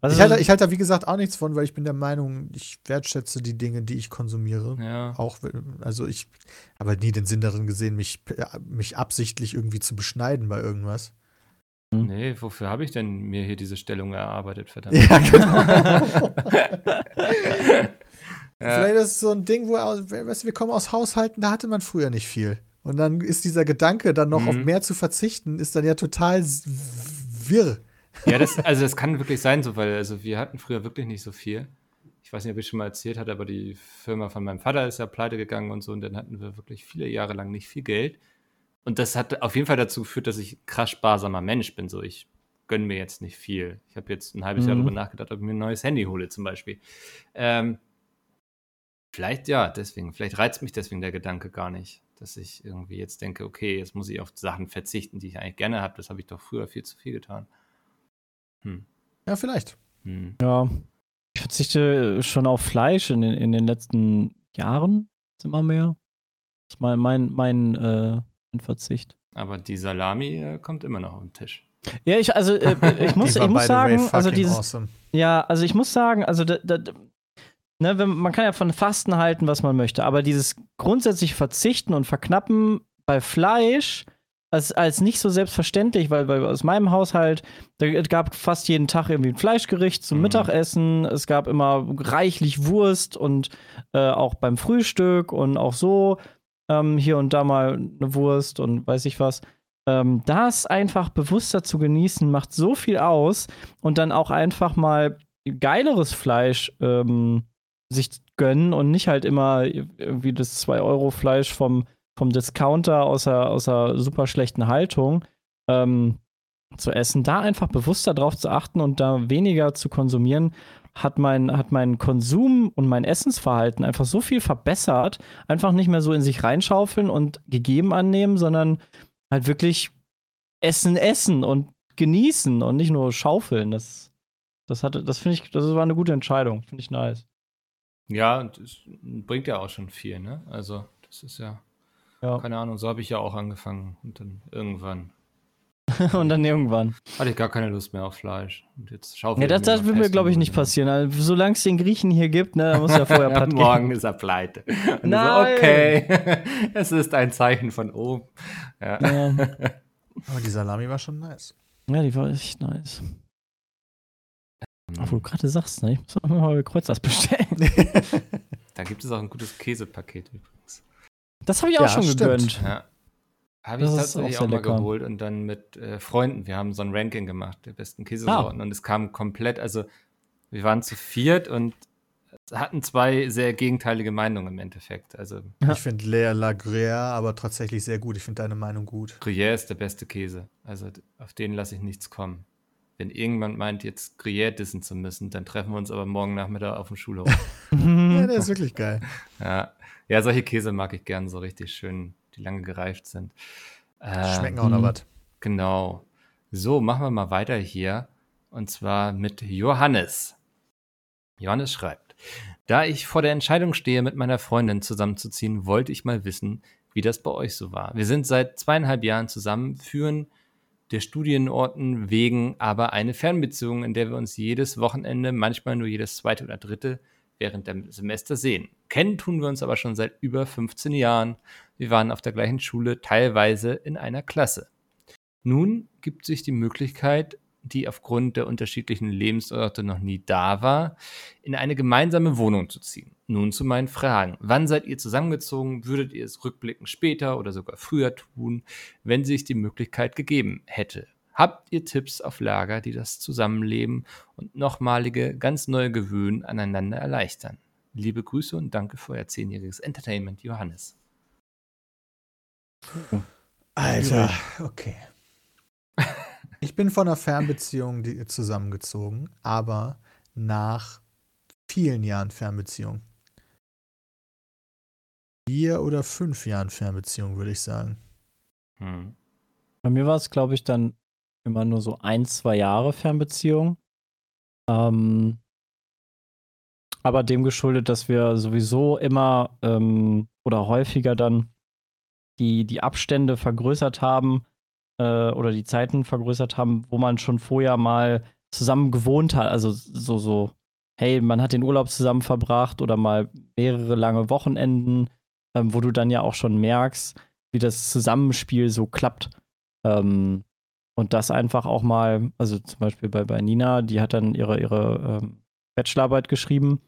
Was Ich halte, ich halte da, wie gesagt, auch nichts von, weil ich bin der Meinung, ich wertschätze die Dinge, die ich konsumiere. Ja. Auch, also ich habe nie den Sinn darin gesehen, mich, mich absichtlich irgendwie zu beschneiden bei irgendwas. Nee, wofür habe ich denn mir hier diese Stellung erarbeitet, verdammt? Ja, genau. Vielleicht ist es so ein Ding, wo, weißt du, wir kommen aus Haushalten, da hatte man früher nicht viel. Und dann ist dieser Gedanke, dann noch auf Mhm. mehr zu verzichten, ist dann ja total wirr. Ja, das, also das kann wirklich sein, so, weil also wir hatten früher wirklich nicht so viel. Ich weiß nicht, ob ich schon mal erzählt hatte, aber die Firma von meinem Vater ist ja pleite gegangen und so, und dann hatten wir wirklich viele Jahre lang nicht viel Geld. Und das hat auf jeden Fall dazu geführt, dass ich ein krass sparsamer Mensch bin. So, ich gönne mir jetzt nicht viel. Ich habe jetzt ein halbes Jahr Mhm. darüber nachgedacht, ob ich mir ein neues Handy hole, zum Beispiel. Ähm, vielleicht ja, deswegen. Vielleicht reizt mich deswegen der Gedanke gar nicht, dass ich irgendwie jetzt denke, okay, jetzt muss ich auf Sachen verzichten, die ich eigentlich gerne habe. Das habe ich doch früher viel zu viel getan. Hm. Ja, vielleicht. Hm. Ja. Ich verzichte schon auf Fleisch in den, in den letzten Jahren. Immer mehr. Das ist mein, mein, mein, äh, mein Verzicht. Aber die Salami äh, kommt immer noch auf den Tisch. Ja, ich, also, äh, ich muss, ich muss sagen, also dieses, awesome. Ja, also ich muss sagen, also da, da, ne, wenn, man kann ja von Fasten halten, was man möchte, aber dieses grundsätzliche Verzichten und Verknappen bei Fleisch als, als nicht so selbstverständlich, weil, weil aus meinem Haushalt, da es gab fast jeden Tag irgendwie ein Fleischgericht zum Mhm. Mittagessen, es gab immer reichlich Wurst und äh, auch beim Frühstück und auch so ähm, hier und da mal eine Wurst und weiß ich was. Ähm, das einfach bewusster zu genießen, macht so viel aus und dann auch einfach mal geileres Fleisch ähm, sich gönnen und nicht halt immer irgendwie das 2-Euro-Fleisch vom, vom Discounter aus der, aus der super schlechten Haltung ähm, zu essen. Da einfach bewusster drauf zu achten und da weniger zu konsumieren, hat mein, hat mein Konsum und mein Essensverhalten einfach so viel verbessert. Einfach nicht mehr so in sich reinschaufeln und gegeben annehmen, sondern halt wirklich essen, essen und genießen und nicht nur schaufeln. Das, das das finde ich, das war eine gute Entscheidung. Finde ich nice. Ja, und bringt ja auch schon viel, ne? Also, das ist ja, Ja. keine Ahnung, so habe ich ja auch angefangen. Und dann irgendwann und dann irgendwann. hatte ich gar keine Lust mehr auf Fleisch. Und jetzt schaufel Ja, das, das wird mir, glaube ich, nicht passieren. Also, solange es den Griechen hier gibt, ne, da muss ja vorher platt Morgen gehen. ist er pleite. Und Nein. So, okay, es ist ein Zeichen von oben. Ja. Ja. Aber die Salami war schon nice. ja, die war echt nice. Obwohl du gerade sagst, ne, ich muss auch mal Kreuzers bestellen. Da gibt es auch ein gutes Käsepaket übrigens. Das habe ich auch Ja, schon stimmt. gegönnt. Ja. Habe ich Das tatsächlich auch auch, mal lecker. geholt und dann mit äh, Freunden. Wir haben so ein Ranking gemacht, der besten Käsesorten. Ah. Und es kam komplett, also wir waren zu viert und hatten zwei sehr gegenteilige Meinungen im Endeffekt. Also Ja. Ich finde Lea La Gruyère aber tatsächlich sehr gut. Ich finde deine Meinung gut. Gruyère ist der beste Käse. Also auf den lasse ich nichts kommen. Wenn irgendjemand meint, jetzt Gruyère dissen zu müssen, dann treffen wir uns aber morgen Nachmittag auf dem Schulhof. Ja, der ist wirklich geil. ja. ja, solche Käse mag ich gern, so richtig schön die lange gereift sind. Schmecken auch noch was. Genau. So, machen wir mal weiter hier. Und zwar mit Johannes. Johannes schreibt, da ich vor der Entscheidung stehe, mit meiner Freundin zusammenzuziehen, wollte ich mal wissen, wie das bei euch so war. Wir sind seit zweieinhalb Jahren zusammen, führen der Studienorten wegen aber eine Fernbeziehung, in der wir uns jedes Wochenende, manchmal nur jedes zweite oder dritte während dem Semester sehen. Kennen tun wir uns aber schon seit über 15 Jahren. Wir waren auf der gleichen Schule, teilweise in einer Klasse. Nun gibt sich die Möglichkeit, die aufgrund der unterschiedlichen Lebensorte noch nie da war, in eine gemeinsame Wohnung zu ziehen. Nun zu meinen Fragen. Wann seid ihr zusammengezogen? Würdet ihr es rückblickend später oder sogar früher tun, wenn sich die Möglichkeit gegeben hätte? Habt ihr Tipps auf Lager, die das Zusammenleben und nochmalige, ganz neue Gewöhnen aneinander erleichtern? Liebe Grüße und danke für euer zehnjähriges Entertainment, Johannes. Alter, okay. Ich bin von einer Fernbeziehung zusammengezogen, aber nach vielen Jahren Fernbeziehung. Vier oder fünf Jahren Fernbeziehung, würde ich sagen. Hm. Bei mir war es, glaube ich, dann immer nur so ein, zwei Jahre Fernbeziehung. Ähm, aber dem geschuldet, dass wir sowieso immer ähm, oder häufiger dann die, die Abstände vergrößert haben äh, oder die Zeiten vergrößert haben, wo man schon vorher mal zusammen gewohnt hat. Also so, so, hey, man hat den Urlaub zusammen verbracht oder mal mehrere lange Wochenenden, ähm, wo du dann ja auch schon merkst, wie das Zusammenspiel so klappt. Ähm, und das einfach auch mal, also zum Beispiel bei, bei Nina, die hat dann ihre, ihre ähm, Bachelorarbeit geschrieben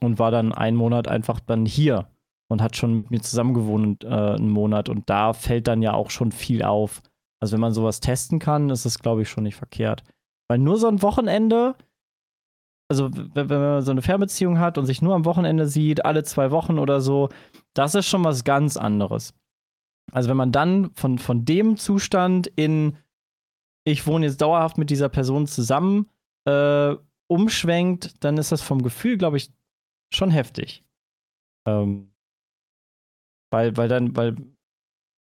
und war dann einen Monat einfach dann hier und hat schon mit mir zusammen gewohnt äh, einen Monat. Und da fällt dann ja auch schon viel auf. Also wenn man sowas testen kann, ist das, glaube ich, schon nicht verkehrt. Weil nur so ein Wochenende, also wenn man so eine Fernbeziehung hat und sich nur am Wochenende sieht, alle zwei Wochen oder so, das ist schon was ganz anderes. Also wenn man dann von, von dem Zustand in ich wohne jetzt dauerhaft mit dieser Person zusammen, äh, umschwenkt, dann ist das vom Gefühl, glaube ich, schon heftig. Ähm, weil, weil dann, weil,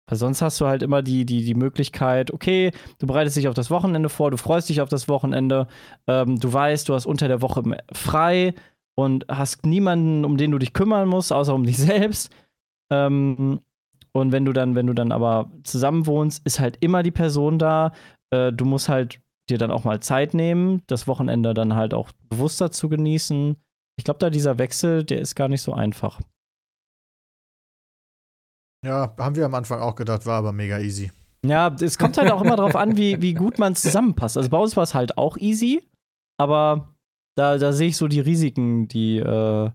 weil sonst hast du halt immer die, die, die Möglichkeit, okay, du bereitest dich auf das Wochenende vor, du freust dich auf das Wochenende, ähm, du weißt, du hast unter der Woche frei und hast niemanden, um den du dich kümmern musst, außer um dich selbst. Ähm, und wenn du dann, wenn du dann aber zusammen wohnst, ist halt immer die Person da. Äh, du musst halt dir dann auch mal Zeit nehmen, das Wochenende dann halt auch bewusster zu genießen. Ich glaube, da dieser Wechsel, der ist gar nicht so einfach. Ja, haben wir am Anfang auch gedacht, war aber mega easy. Ja, es kommt halt auch immer darauf an, wie, wie gut man zusammenpasst. Also bei uns war es halt auch easy, aber da, da sehe ich so die Risiken, die, äh,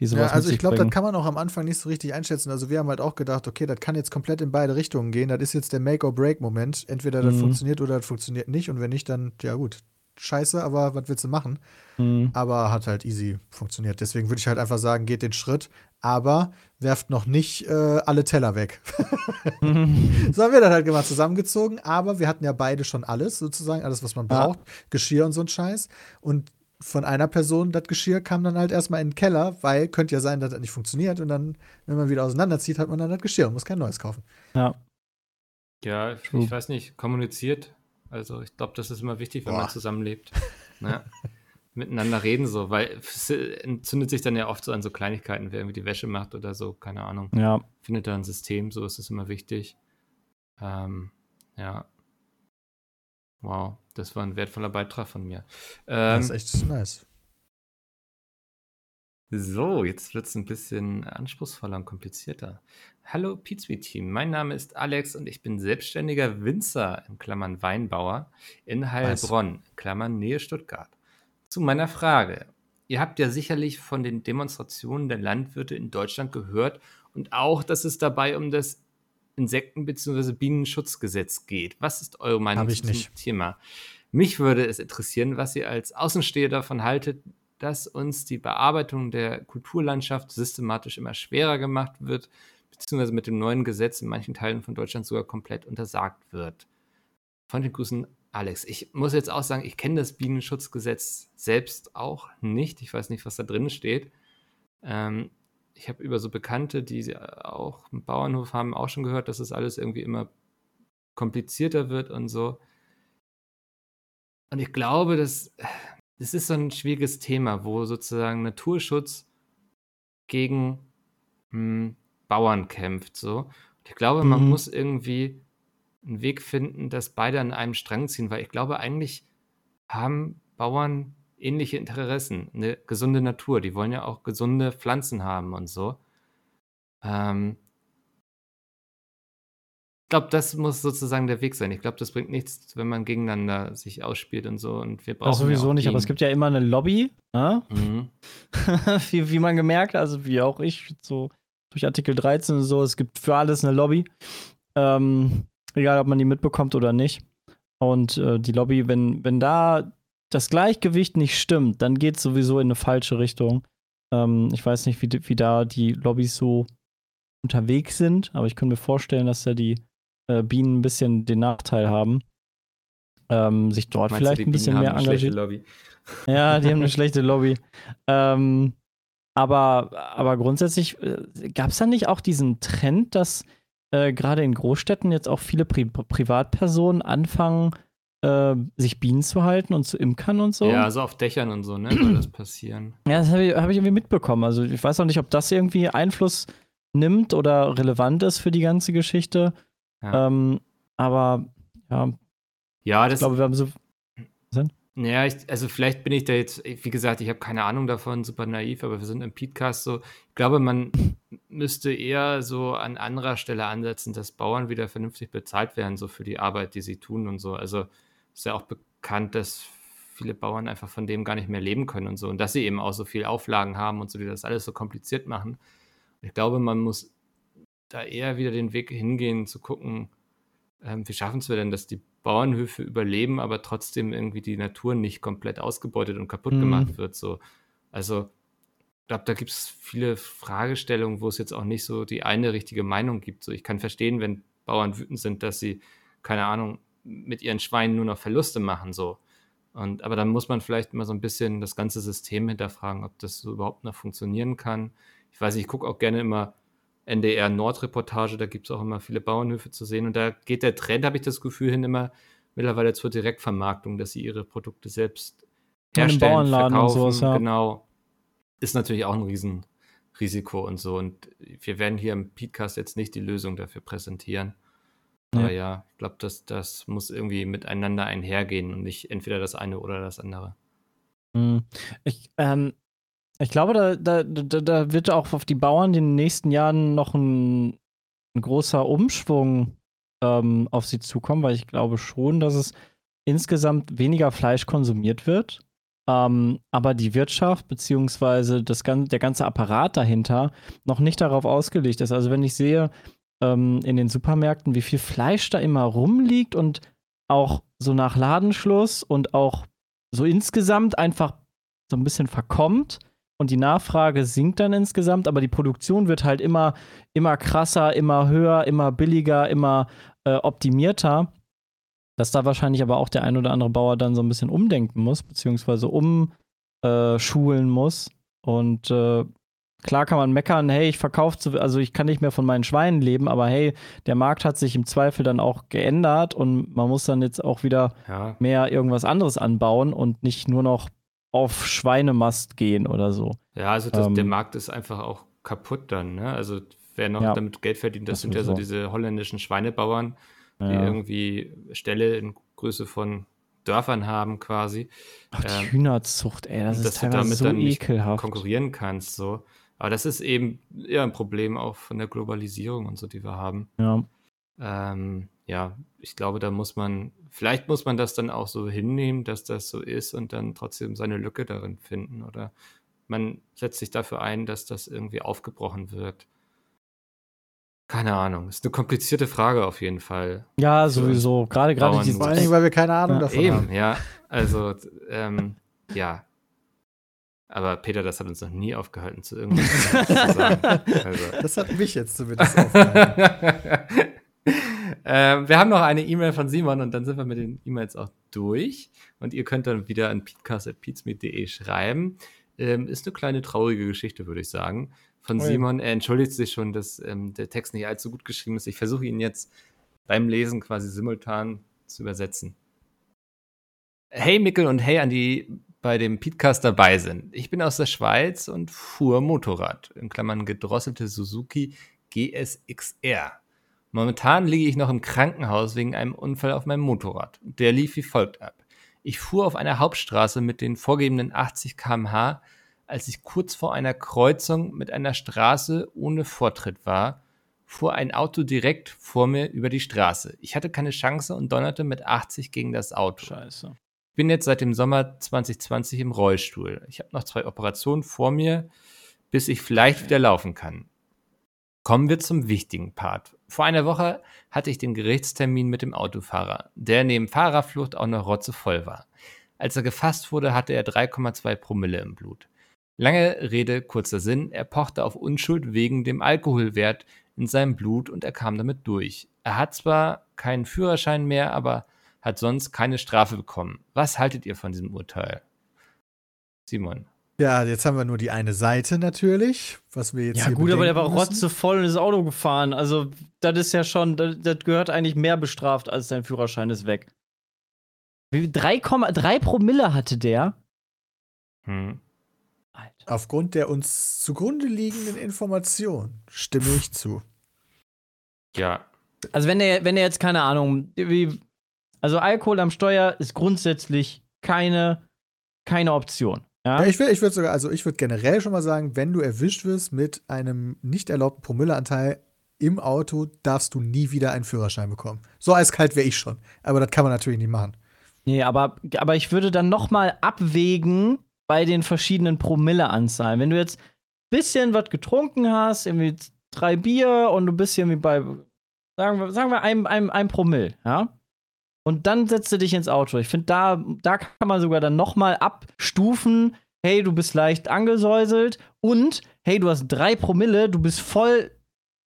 die sowas Ja, also ich glaube, das kann man auch am Anfang nicht so richtig einschätzen. Also wir haben halt auch gedacht, okay, das kann jetzt komplett in beide Richtungen gehen. Das ist jetzt der Make-or-Break-Moment. Entweder das Mhm. funktioniert oder das funktioniert nicht. Und wenn nicht, dann, ja gut, scheiße, aber was willst du machen? Mhm. Aber hat halt easy funktioniert. Deswegen würde ich halt einfach sagen, geht den Schritt, aber werft noch nicht äh, alle Teller weg. so haben wir das halt gemacht, zusammengezogen, aber wir hatten ja beide schon alles, sozusagen, alles, was man Ja. braucht, Geschirr und so ein Scheiß. Und von einer Person das Geschirr kam dann halt erstmal in den Keller, weil könnte ja sein, dass das nicht funktioniert. Und dann, wenn man wieder auseinanderzieht, hat man dann das Geschirr und muss kein neues kaufen. ja. Ja, ich, ich weiß nicht, kommuniziert. Also ich glaube, das ist immer wichtig, wenn man Boah. zusammenlebt. Ne? Miteinander reden so, weil es entzündet sich dann ja oft so an so Kleinigkeiten, wer irgendwie die Wäsche macht oder so, keine Ahnung. ja. Findet da ein System, so ist es immer wichtig. Ähm, ja. Wow, das war ein wertvoller Beitrag von mir. Ähm, das ist echt nice. So, jetzt wird es ein bisschen anspruchsvoller und komplizierter. Hallo Pizza Team, mein Name ist Alex und ich bin selbstständiger Winzer, in Klammern Weinbauer, in Heilbronn, Klammern Nähe Stuttgart. Zu meiner Frage. Ihr habt ja sicherlich von den Demonstrationen der Landwirte in Deutschland gehört und auch, dass es dabei um das Insekten- bzw. Bienenschutzgesetz geht. Was ist eure Meinung zu diesem. Thema? Mich würde es interessieren, was ihr als Außensteher davon haltet, dass uns die Bearbeitung der Kulturlandschaft systematisch immer schwerer gemacht wird, beziehungsweise mit dem neuen Gesetz in manchen Teilen von Deutschland sogar komplett untersagt wird. Von den Grüßen, Alex. Ich muss jetzt auch sagen, ich kenne das Bienenschutzgesetz selbst auch nicht. Ich weiß nicht, was da drin steht. Ähm, ich habe über so Bekannte, die auch einen Bauernhof haben, auch schon gehört, dass es das alles irgendwie immer komplizierter wird und so. Und ich glaube, dass das ist so ein schwieriges Thema, wo sozusagen Naturschutz gegen hm, Bauern kämpft. So. Und ich glaube, man mhm. muss irgendwie einen Weg finden, dass beide an einem Strang ziehen, weil ich glaube, eigentlich haben Bauern ähnliche Interessen. Eine gesunde Natur, die wollen ja auch gesunde Pflanzen haben und so. Ähm, ich glaube, das muss sozusagen der Weg sein. Ich glaube, das bringt nichts, wenn man gegeneinander sich ausspielt und so. Und wir brauchen das sowieso ja nicht, aber es gibt ja immer eine Lobby, ne? mhm. wie, wie man gemerkt, also wie auch ich, so durch Artikel 13 und so, es gibt für alles eine Lobby. Ähm, egal, ob man die mitbekommt oder nicht. Und äh, die Lobby, wenn, wenn da das Gleichgewicht nicht stimmt, dann geht es sowieso in eine falsche Richtung. Ähm, ich weiß nicht, wie, wie da die Lobbys so unterwegs sind, aber ich könnte mir vorstellen, dass da die äh, Bienen ein bisschen den Nachteil haben. Ähm, sich dort Meinst vielleicht ein bisschen mehr engagieren. Lobby? Ja, die haben eine schlechte Lobby. Ähm, aber, aber grundsätzlich äh, gab es da nicht auch diesen Trend, dass äh, gerade in Großstädten jetzt auch viele Pri Privatpersonen anfangen, äh, sich Bienen zu halten und zu imkern und so. Ja, so auf Dächern und so, ne, soll das passieren. Ja, das habe ich, hab ich, irgendwie mitbekommen. Also ich weiß auch nicht, ob das irgendwie Einfluss nimmt oder relevant ist für die ganze Geschichte. Ja. Ähm, aber ja. Ja, das. Ich glaube, wir haben so. Ja, ich, also vielleicht bin ich da jetzt, wie gesagt, ich habe keine Ahnung davon, super naiv, aber wir sind im Podcast so. Ich glaube, man müsste eher so an anderer Stelle ansetzen, dass Bauern wieder vernünftig bezahlt werden, so für die Arbeit, die sie tun und so. Also ist ja auch bekannt, dass viele Bauern einfach von dem gar nicht mehr leben können und so. Und dass sie eben auch so viel Auflagen haben und so, die das alles so kompliziert machen. Ich glaube, man muss da eher wieder den Weg hingehen, zu gucken, ähm, wie schaffen es wir denn, dass die Bauernhöfe überleben, aber trotzdem irgendwie die Natur nicht komplett ausgebeutet und kaputt mhm. gemacht wird. So. Also, ich glaube, da gibt es viele Fragestellungen, wo es jetzt auch nicht so die eine richtige Meinung gibt. So, ich kann verstehen, wenn Bauern wütend sind, dass sie, keine Ahnung, mit ihren Schweinen nur noch Verluste machen. So. Und, aber dann muss man vielleicht mal so ein bisschen das ganze System hinterfragen, ob das so überhaupt noch funktionieren kann. Ich weiß, ich gucke auch gerne immer NDR Nordreportage, da gibt es auch immer viele Bauernhöfe zu sehen. Und da geht der Trend, habe ich das Gefühl, hin immer mittlerweile zur Direktvermarktung, dass sie ihre Produkte selbst herstellen, Bauernladen verkaufen. Und sowas, ja. Genau. Ist natürlich auch ein Riesenrisiko und so. Und wir werden hier im Podcast jetzt nicht die Lösung dafür präsentieren. Ja. Aber ja, ich glaube, das, das muss irgendwie miteinander einhergehen und nicht entweder das eine oder das andere. Hm. Ich, ähm, ich glaube, da, da, da, da wird auch auf die Bauern in den nächsten Jahren noch ein, ein großer Umschwung ähm, auf sie zukommen, weil ich glaube schon, dass es insgesamt weniger Fleisch konsumiert wird. Ähm, aber die Wirtschaft beziehungsweise das, der ganze Apparat dahinter noch nicht darauf ausgelegt ist. Also wenn ich sehe ähm, in den Supermärkten, wie viel Fleisch da immer rumliegt und auch so nach Ladenschluss und auch so insgesamt einfach so ein bisschen verkommt, und die Nachfrage sinkt dann insgesamt, aber die Produktion wird halt immer, immer krasser, immer höher, immer billiger, immer äh, optimierter. Dass da wahrscheinlich aber auch der ein oder andere Bauer dann so ein bisschen umdenken muss, beziehungsweise umschulen äh, muss. Und äh, klar kann man meckern, hey, ich verkaufe zu, also ich kann nicht mehr von meinen Schweinen leben, aber hey, der Markt hat sich im Zweifel dann auch geändert und man muss dann jetzt auch wieder ja. mehr irgendwas anderes anbauen und nicht nur noch auf Schweinemast gehen oder so. Ja, also das, ähm, der Markt ist einfach auch kaputt dann. Ne? Also wer noch ja, damit Geld verdient, das, das sind ja so diese holländischen Schweinebauern, die ja. irgendwie Ställe in Größe von Dörfern haben quasi. Ach, die ähm, Hühnerzucht, ey, das ist teilweise damit so dann ekelhaft. konkurrieren kannst, so. Aber das ist eben eher ein Problem auch von der Globalisierung und so, die wir haben. Ja. Ähm, ja, ich glaube, da muss man, vielleicht muss man das dann auch so hinnehmen, dass das so ist und dann trotzdem seine Lücke darin finden. Oder man setzt sich dafür ein, dass das irgendwie aufgebrochen wird. Keine Ahnung. Ist eine komplizierte Frage auf jeden Fall. Ja, sowieso. Gerade gerade Vor allen Dingen, weil wir keine Ahnung ja, davon eben, haben. Ja, also ähm, ja. Aber Peter, das hat uns noch nie aufgehalten, zu irgendwas zu sagen. Also. Das hat mich jetzt zumindest aufgehalten. äh, wir haben noch eine E-Mail von Simon und dann sind wir mit den E-Mails auch durch. Und ihr könnt dann wieder an peatcast.peatsmeet.de schreiben. Ähm, ist eine kleine traurige Geschichte, würde ich sagen. von Ui. Simon. Er entschuldigt sich schon, dass ähm, der Text nicht allzu gut geschrieben ist. Ich versuche ihn jetzt beim Lesen quasi simultan zu übersetzen. Hey Mickel und hey an die bei dem Podcast dabei sind. Ich bin aus der Schweiz und fuhr Motorrad, in Klammern gedrosselte Suzuki GSXR. Momentan liege ich noch im Krankenhaus wegen einem Unfall auf meinem Motorrad. Der lief wie folgt ab. Ich fuhr auf einer Hauptstraße mit den vorgegebenen 80 km/h, als ich kurz vor einer Kreuzung mit einer Straße ohne Vortritt war, fuhr ein Auto direkt vor mir über die Straße. Ich hatte keine Chance und donnerte mit 80 gegen das Auto. Scheiße. Bin jetzt seit dem Sommer 2020 im Rollstuhl. Ich habe noch zwei Operationen vor mir, bis ich vielleicht wieder laufen kann. Kommen wir zum wichtigen Part. Vor einer Woche hatte ich den Gerichtstermin mit dem Autofahrer, der neben Fahrerflucht auch noch rotzevoll war. Als er gefasst wurde, hatte er 3,2 Promille im Blut. Lange Rede, kurzer Sinn, er pochte auf Unschuld wegen dem Alkoholwert in seinem Blut und er kam damit durch. Er hat zwar keinen Führerschein mehr, aber hat sonst keine Strafe bekommen. Was haltet ihr von diesem Urteil? Simon. Ja, jetzt haben wir nur die eine Seite natürlich, was wir jetzt Ja, hier gut, aber der war müssen. rotzevoll und ist Auto gefahren. Also, das ist ja schon, das, das gehört eigentlich mehr bestraft, als dein Führerschein ist weg. Wie 3,3 Promille hatte der? Hm. Alter. Aufgrund der uns zugrunde liegenden Informationen stimme ich zu. Ja, Also, wenn der, wenn der jetzt, keine Ahnung, wie, also Alkohol am Steuer ist grundsätzlich keine, keine Option. Ja? Ja, ich würde ich würd sogar, also ich würde generell schon mal sagen, wenn du erwischt wirst mit einem nicht erlaubten Promilleanteil im Auto, darfst du nie wieder einen Führerschein bekommen. So eiskalt wäre ich schon. Aber das kann man natürlich nicht machen. Nee, aber, aber ich würde dann noch mal abwägen bei den verschiedenen Promilleanzahlen. Wenn du jetzt ein bisschen was getrunken hast, irgendwie drei Bier und du bist irgendwie bei, sagen wir, sagen wir ein, ein, ein Promille, ja? Und dann setzt du dich ins Auto. Ich finde, da, da kann man sogar dann noch mal abstufen, hey, du bist leicht angesäuselt und hey, du hast drei Promille, du bist voll,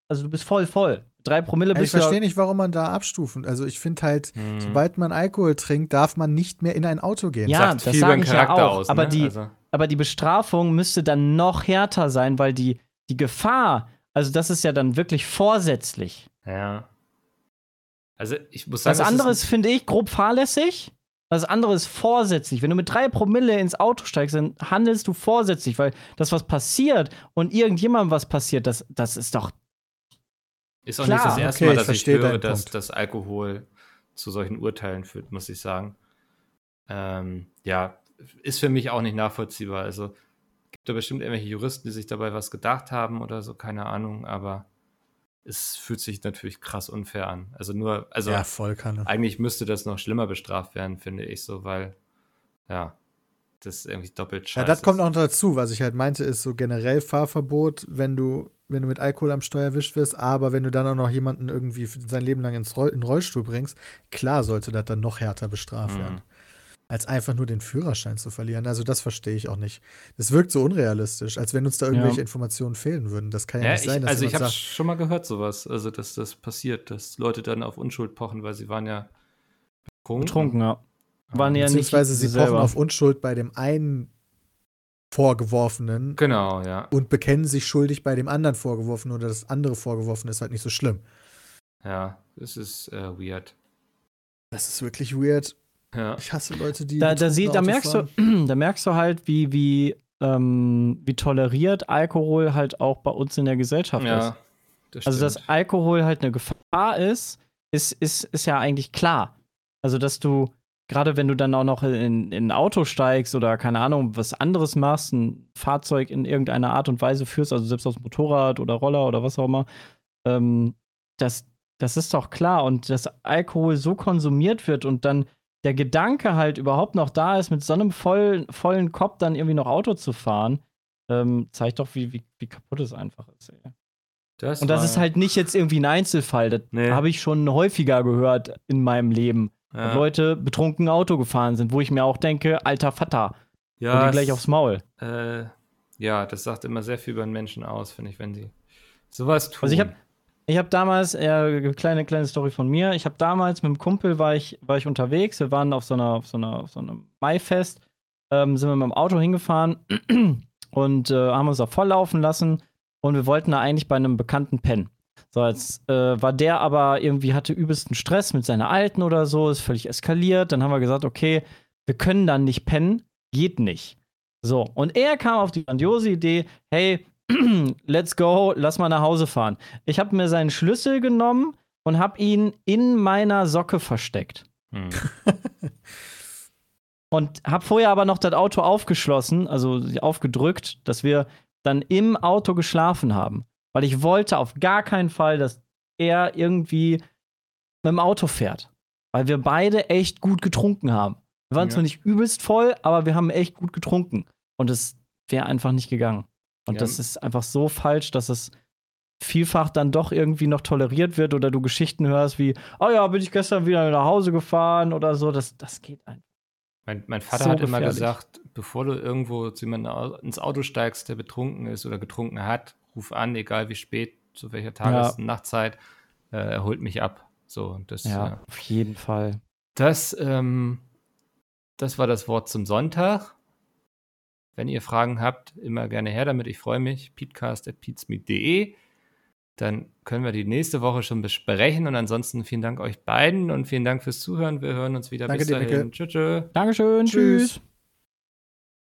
also du bist voll voll. Drei Promille Ich bist du verstehe nicht, warum man da abstufen. Also ich finde halt, Hm. sobald man Alkohol trinkt, darf man nicht mehr in ein Auto gehen. Ja, sagt das viel sag über den ich ja Charakter auch, aus. aber ne? die- also, aber die Bestrafung müsste dann noch härter sein, weil die, die Gefahr, also das ist ja dann wirklich vorsätzlich. ja. Also ich muss sagen, Das andere ist finde ich, grob fahrlässig. Das andere ist vorsätzlich. Wenn du mit drei Promille ins Auto steigst, dann handelst du vorsätzlich, weil das, was passiert und irgendjemandem was passiert, das, das ist doch. Ist auch Klar, nicht das erste okay, Mal, ich dass ich verstehe höre, dass, dass Alkohol zu solchen Urteilen führt, muss ich sagen. Ähm, ja, ist für mich auch nicht nachvollziehbar. Also gibt da bestimmt irgendwelche Juristen, die sich dabei was gedacht haben oder so, keine Ahnung, aber es fühlt sich natürlich krass unfair an. Also nur, also Ja, voll kann. eigentlich müsste das noch schlimmer bestraft werden, finde ich so, weil, ja, das irgendwie doppelt Ja, scheiße das kommt ist. noch dazu. Was ich halt meinte, ist so generell Fahrverbot, wenn du, wenn du mit Alkohol am Steuer erwischt wirst, aber wenn du dann auch noch jemanden irgendwie sein Leben lang ins Roll, in Rollstuhl bringst, klar sollte das dann noch härter bestraft Mhm. werden. Als einfach nur den Führerschein zu verlieren. Also das verstehe ich auch nicht. Das wirkt so unrealistisch, als wenn uns da irgendwelche Ja. Informationen fehlen würden. Das kann ja, Ja, nicht ich, sein, dass also ich habe schon mal gehört sowas, also dass das passiert, dass Leute dann auf Unschuld pochen, weil sie waren ja betrunken. Betrunken, ja. Waren ja nicht beziehungsweise sie selber. pochen auf Unschuld bei dem einen Vorgeworfenen Genau, ja. und bekennen sich schuldig bei dem anderen Vorgeworfenen oder das andere Vorgeworfene ist halt nicht so schlimm. Ja, das ist äh, weird. Das ist wirklich weird. Ja. Ich hasse Leute, die. da, da, sie, da, merkst fahren. du, da merkst du halt, wie, wie, ähm, wie toleriert Alkohol halt auch bei uns in der Gesellschaft ist. ja das Also, dass Alkohol halt eine Gefahr ist, ist, ist, ist ja eigentlich klar. Also, dass du, gerade wenn du dann auch noch in, in ein Auto steigst oder keine Ahnung, was anderes machst, ein Fahrzeug in irgendeiner Art und Weise führst, also selbst aus dem Motorrad oder Roller oder was auch immer, ähm, das, das ist doch klar. Und dass Alkohol so konsumiert wird und dann der Gedanke halt überhaupt noch da ist, mit so einem vollen, vollen Kopf dann irgendwie noch Auto zu fahren, ähm, zeigt doch, wie, wie, wie kaputt es einfach ist. Ey. das Und das ist halt nicht jetzt irgendwie ein Einzelfall. Das Nee. habe ich schon häufiger gehört in meinem Leben. ja. Leute betrunken Auto gefahren sind, wo ich mir auch denke, alter Vater, ja, und die gleich aufs Maul. Äh, ja, das sagt immer sehr viel über einen Menschen aus, finde ich, wenn sie sowas tun. Also ich habe ich hab damals, äh, kleine, kleine Story von mir, ich habe damals mit einem Kumpel war ich, war ich unterwegs, wir waren auf so einer, auf so einer, auf so einem Maifest, ähm, sind wir mit dem Auto hingefahren und äh, haben uns da volllaufen lassen. und wir wollten da eigentlich bei einem Bekannten pennen. So, jetzt äh, war der aber irgendwie, hatte übelsten Stress mit seiner Alten oder so, ist völlig eskaliert. Dann haben wir gesagt, okay, wir können dann nicht pennen, geht nicht. So, und er kam auf die grandiose Idee, hey, let's go, lass mal nach Hause fahren. Ich habe mir seinen Schlüssel genommen und habe ihn in meiner Socke versteckt. Hm. Und habe vorher aber noch das Auto aufgeschlossen, also aufgedrückt, dass wir dann im Auto geschlafen haben. Weil ich wollte auf gar keinen Fall, dass er irgendwie mit dem Auto fährt. Weil wir beide echt gut getrunken haben. Wir waren Ja. zwar nicht übelst voll, aber wir haben echt gut getrunken. Und es wäre einfach nicht gegangen. Und Ja. das ist einfach so falsch, dass es vielfach dann doch irgendwie noch toleriert wird oder du Geschichten hörst wie, oh ja, bin ich gestern wieder nach Hause gefahren oder so. Das, das geht einfach. Mein, mein Vater So hat immer gefährlich. gesagt, bevor du irgendwo zu jemandem ins Auto steigst, der betrunken ist oder getrunken hat, ruf an, egal wie spät, zu welcher Tages- und Nachtzeit, äh, er holt mich ab. So, und das, Ja, äh, auf jeden Fall. das, ähm, das war das Wort zum Sonntag. Wenn ihr Fragen habt, immer gerne her damit. Ich freue mich. peatcast.peatsmeet.de. Dann können wir die nächste Woche schon besprechen. Und ansonsten vielen Dank euch beiden und vielen Dank fürs Zuhören. Wir hören uns wieder. Danke Bis dir, dahin. Tschüss. Dankeschön. Tschüss. tschüss.